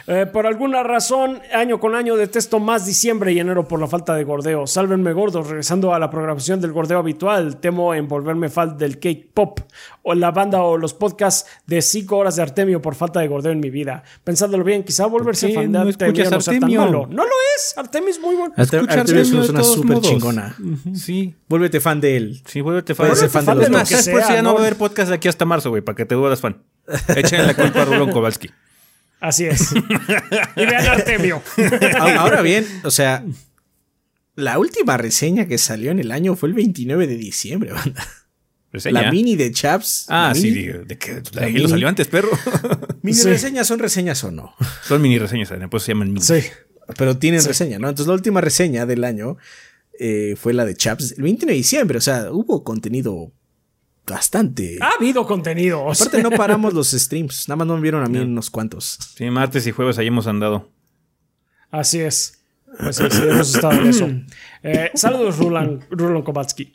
Eh, por alguna razón, año con año detesto más diciembre y enero por la falta de gordeo. Sálvenme gordos, regresando a la programación del gordeo habitual. Temo envolverme fan del cake pop o la banda o los podcasts de 5 horas de Artemio por falta de gordeo en mi vida. Pensándolo bien, quizá volverse fan de no Artemio escuchas no sea tan malo. No lo es. Artemio es muy bueno. Arte- Escucha Artemio Artemio es una todos súper modos. chingona. Sí. Vuélvete fan de él. Sí, vuélvete fan. Fan de los de lo dos. que ¿Sabes por sea, si ya no ¿no? va a haber podcast de aquí hasta marzo, güey? Para que te vuelvas fan. Échale la culpa a Rulon Kowalski. Así es. y vean Artemio. Ahora bien, o sea, la última reseña que salió en el año fue el 29 de diciembre, banda. ¿Reseña? La mini de Chaps. Ah, sí. ¿De, de qué? La ¿De ahí mini. lo salió antes, perro? Mini Sí. reseñas son reseñas o no. Son mini reseñas, pues se llaman mini. Sí. Pero tienen reseña, ¿no? Entonces la última reseña del año eh, fue la de Chaps el 29 de diciembre. O sea, hubo contenido bastante. Ha habido contenido. Aparte no paramos los streams. Nada más no me vieron a mí unos cuantos. Sí, martes y jueves ahí hemos andado. Así es. Pues sí, sí, hemos estado en eso. Eh, saludos, Rulan, Rulan Kowalski.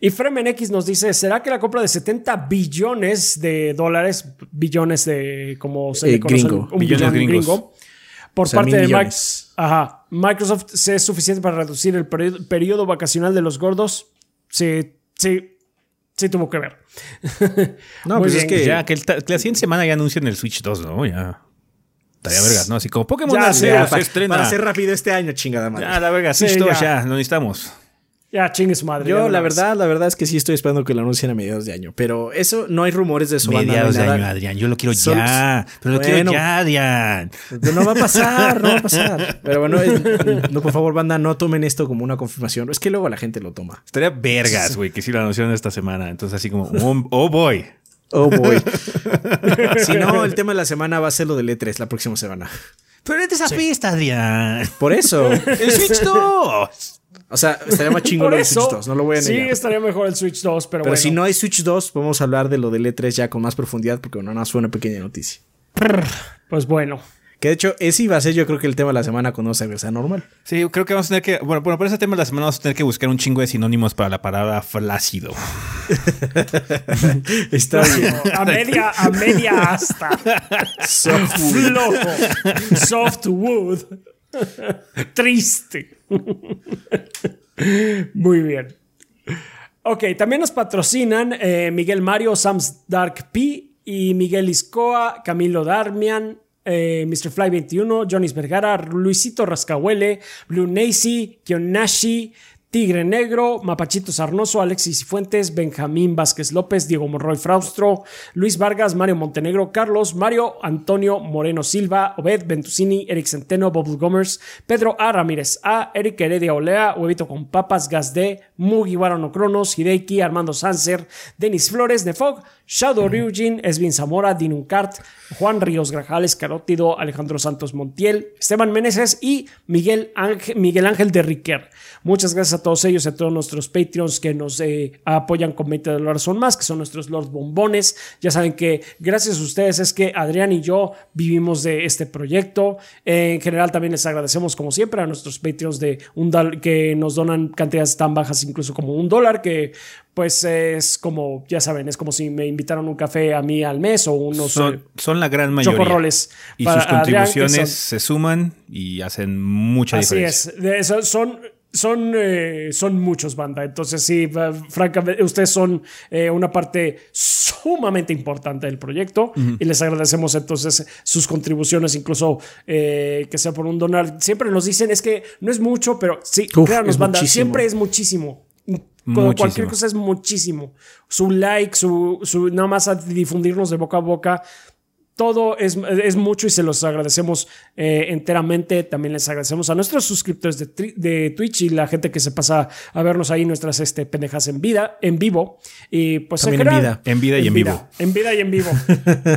Y Fremen X nos dice: ¿Será que la compra de 70 billones de dólares, billones de como se Eh, le conoce, gringo. un Billones billón gringos. gringo, por O sea, parte de millones. Ajá. Microsoft se es suficiente para reducir el periodo, periodo vacacional de los gordos? Sí, sí, sí tuvo que ver. No, Muy pues es bien. que Ya, que, el que la siguiente semana ya anuncian el Switch 2, ¿no? Ya. Estaría vergas, ¿no? Así como Pokémon Ya, Arceus sí, ya, se para, estrena. para ser rápido este año, chingada madre. Ya, la verga, Sí, Switch 2 ya. ya. lo necesitamos. Ya, chingue su madre. Yo, la verdad, la verdad es que sí estoy esperando que lo anuncien a mediados de año. Pero eso, no hay rumores de eso. Mediados de año, Adrián. Yo lo quiero ya. Pero lo Bueno. quiero ya, Adrián. No va a pasar, no va a pasar. Pero bueno, eh, no, por favor, banda, no tomen esto como una confirmación. Es que luego la gente lo toma. Estaría vergas, güey, que sí lo anunciaron esta semana. Entonces, así como, oh, oh, boy. Oh, boy. si no, el tema de la semana va a ser lo del E3 la próxima semana. Pero vete esa pista, Adrián. Por eso. El Switch 2. O sea, estaría más chingón Por lo del eso, Switch 2, no lo voy a sí, negar. estaría mejor el Switch 2, pero, Pero bueno. si no hay Switch 2, podemos hablar de lo del E3 ya con más profundidad, porque nada más fue una pequeña noticia. Pues bueno. Que de hecho, ese iba a ser yo creo que el tema de la semana cuando se regresa normal. Sí, creo que vamos a tener que. Bueno, bueno, por ese tema de la semana vamos a tener que buscar un chingo de sinónimos para la palabra flácido. Está bien. A media, a media asta. Flojo. Softwood. Triste. Muy bien. Ok, también nos patrocinan eh, Miguel Mario, Sam's Dark P y Miguel Iscoa, Camilo Darmian, eh, Mr. Fly 21, Jonis Vergara, Luisito Rascahuele, Blue Nacy, Kionashi, Tigre Negro, Mapachito Sarnoso, Alexis Fuentes, Benjamín Vázquez López, Diego Monroy Fraustro, Luis Vargas, Mario Montenegro, Carlos, Mario Antonio Moreno Silva, Obed Ventusini, Eric Centeno, Bubble Gomers, Pedro A. Ramírez A, Eric Heredia Olea, Huevito con Papas, Gazde, Mugiwara no Cronos, Hideki, Armando Sanser, Denis Flores, Nefog, Shadow Ryujin, Esvin Zamora, Dinuncart, Juan Ríos Grajales, Carótido, Alejandro Santos Montiel, Esteban Meneses y Miguel Ángel, Miguel Ángel de Riquer. Muchas gracias a todos ellos a todos nuestros Patreons que nos eh, apoyan con 20 dólares o más, que son nuestros Lord Bombones. Ya saben que gracias a ustedes es que Adrián y yo vivimos de este proyecto. En general también les agradecemos como siempre a nuestros Patreons de un que nos donan cantidades tan bajas incluso como un dólar que pues es como, ya saben, es como si me invitaron un café a mí al mes o unos... eh, Son, son la gran mayoría. chocorroles Y sus Adrián, contribuciones son- se suman y hacen mucha Así diferencia. es. De eso son son, eh, son muchos, banda. Entonces, sí, eh, francamente, ustedes son eh, una parte sumamente importante del proyecto y les agradecemos entonces sus contribuciones, incluso que sea por un donar. Siempre nos dicen, es que no es mucho, pero sí, Uf, créanos, es banda, muchísimo. siempre es muchísimo. Como Muchísimo. cualquier cosa es muchísimo. Su like, su, su nada más a difundirnos de boca a boca. Todo es, es mucho y se los agradecemos eh, enteramente. También les agradecemos a nuestros suscriptores de, de Twitch y la gente que se pasa a vernos ahí nuestras este, pendejas en vida, en vivo. Y pues También en vida. En vida y en vivo. En vida y en vivo.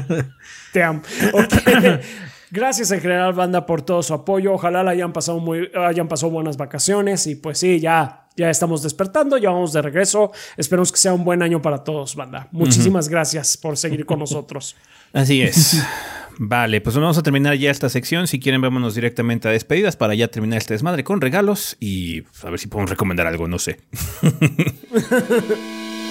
Te amo. Ok. Gracias en general, banda, por todo su apoyo. Ojalá la hayan pasado muy, hayan pasado buenas vacaciones. Y pues sí, ya, ya estamos despertando, ya vamos de regreso. Esperemos que sea un buen año para todos, banda. Muchísimas gracias por seguir con nosotros. Así es. Vale, pues vamos a terminar ya esta sección. Si quieren, vámonos directamente a despedidas para ya terminar este desmadre con regalos y a ver si podemos recomendar algo, no sé.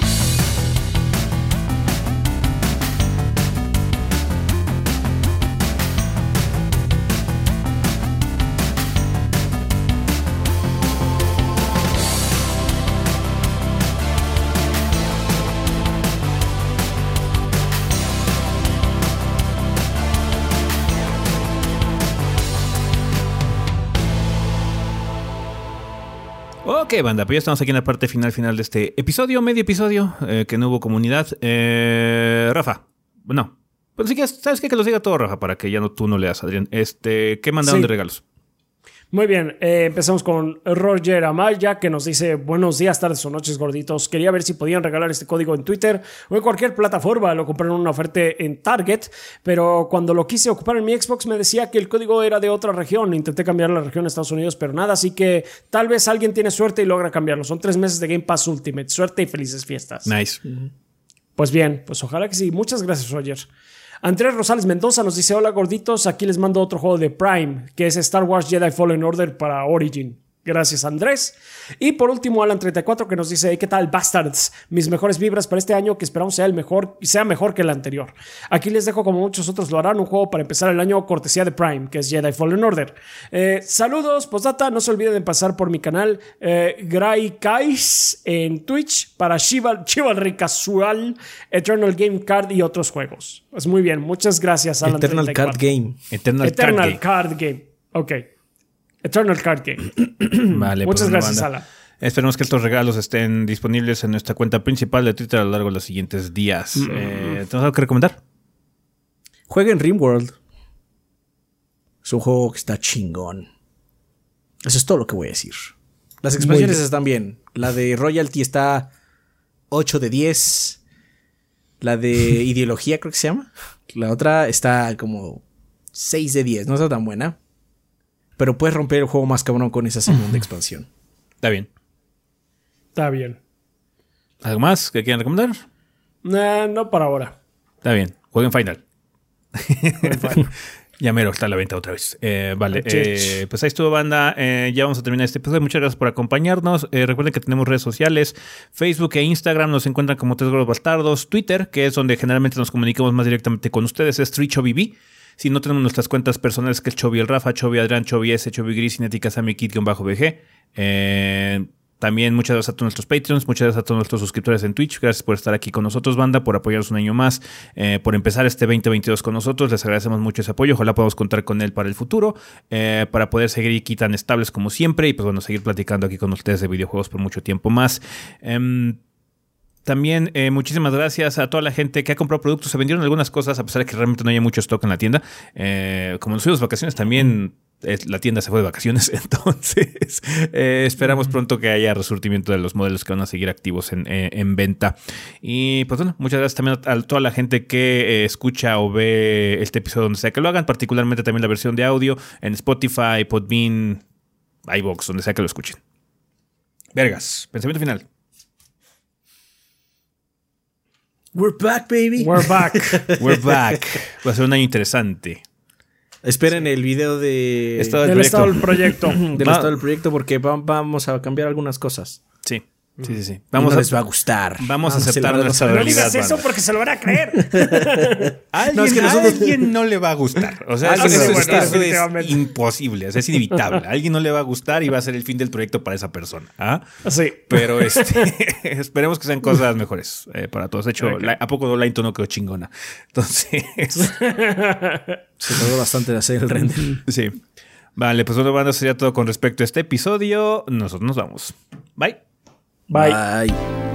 Ok, banda, pues ya estamos aquí en la parte final final de este episodio, medio episodio, eh, que no hubo comunidad. Eh, Rafa, no. Pues sí que, ¿sabes qué? Que los diga todo, Rafa, para que ya no tú no leas, Adrián. Este, ¿qué mandaron Sí. de regalos? Muy bien, eh, empezamos con Roger Amaya que nos dice buenos días, tardes o noches gorditos. Quería ver si podían regalar este código en Twitter o en cualquier plataforma. Lo compré en una oferta en Target, pero cuando lo quise ocupar en mi Xbox me decía que el código era de otra región. Intenté cambiar la región a Estados Unidos, pero nada, así que tal vez alguien tiene suerte y logra cambiarlo. Son tres meses de Game Pass Ultimate. Suerte y felices fiestas. Nice. Pues bien, pues ojalá que sí. Muchas gracias, Roger. Andrés Rosales Mendoza nos dice: Hola gorditos, aquí les mando otro juego de Prime, que es Star Wars Jedi Fallen Order para Origin. Gracias, Andrés. Y por último, Alan34 que nos dice: "Hey, ¿Qué tal, Bastards? Mis mejores vibras para este año que esperamos sea el mejor y sea mejor que el anterior. Aquí les dejo, como muchos otros lo harán, un juego para empezar el año cortesía de Prime, que es Jedi Fallen Order. Eh, saludos, postdata. No se olviden de pasar por mi canal eh, Gray Kais en Twitch para Chival- Chivalry Casual, Eternal Game Card y otros juegos. Pues muy bien, muchas gracias, Alan. Eternal Card Game. Eternal, Eternal Card Card Game. Ok. Eternal Card Game. Vale, Muchas pues, bueno, gracias. Alan. Esperemos que estos regalos estén disponibles en nuestra cuenta principal de Twitter a lo largo de los siguientes días. Eh, ¿Tenemos algo que recomendar? Jueguen Rimworld. Es un juego que está chingón. Eso es todo lo que voy a decir. Las expansiones bien. están bien. La de Royalty está 8 de 10. La de Ideología creo que se llama. La otra está como 6 de 10. No está tan buena. Pero puedes romper el juego más cabrón con esa segunda expansión. Está bien. Está bien. ¿Algo más que quieran recomendar? Nah, no para ahora. Está bien. Jueguen Final. Ya mero está a la venta otra vez. Eh, vale, eh, pues ahí estuvo, banda. Eh, ya vamos a terminar este episodio. Muchas gracias por acompañarnos. Eh, recuerden que tenemos redes sociales: Facebook e Instagram. Nos encuentran como Tres Gordos Bastardos. Twitter, que es donde generalmente nos comunicamos más directamente con ustedes, es TreeChoviB. Si no tenemos nuestras cuentas personales, que es Chovy el Rafa, Chovy Adrián, Chovy S, Chovy Gris, Cinética, Sammy Kid-BG. Eh, también muchas gracias a todos nuestros Patreons, muchas gracias a todos nuestros suscriptores en Twitch. Gracias por estar aquí con nosotros, banda, por apoyarnos un año más, eh, por empezar este 2022 con nosotros. Les agradecemos mucho ese apoyo. Ojalá podamos contar con él para el futuro, eh, para poder seguir aquí tan estables como siempre y pues bueno, seguir platicando aquí con ustedes de videojuegos por mucho tiempo más. Em, también eh, muchísimas gracias a toda la gente que ha comprado productos. Se vendieron algunas cosas a pesar de que realmente no haya mucho stock en la tienda. Eh, como nos fuimos de vacaciones también eh, la tienda se fue de vacaciones. Entonces eh, esperamos pronto que haya resurtimiento de los modelos que van a seguir activos en, eh, en venta. Y pues bueno, muchas gracias también a, toda la gente que eh, escucha o ve este episodio donde sea que lo hagan. Particularmente también la versión de audio en Spotify, Podbean, iVoox, donde sea que lo escuchen. Vergas, pensamiento final. We're back, baby. We're back. We're back. Va a ser un año interesante. Esperen el video de Estado del Del proyecto. estado del proyecto. del Va- estado del proyecto porque va- vamos a cambiar algunas cosas. Sí. Sí, sí, sí. Vamos no a, les va a gustar. vamos a aceptar nuestra saber. No digas realidad, eso banda. porque se lo van a creer. Alguien, No, es que a nosotros- alguien no le va a gustar. O sea, eso, no gusta, eso es imposible. o sea, es inevitable. A alguien no le va a gustar y va a ser el fin del proyecto para esa persona. ¿ah? Sí. Pero este, esperemos que sean cosas mejores eh, para todos. De hecho, la- ¿a poco la no quedó chingona? Entonces, Se tardó bastante de hacer el render. sí. Vale, pues bueno, banda, sería todo con respecto a este episodio. Nosotros nos vamos. Bye. Bye.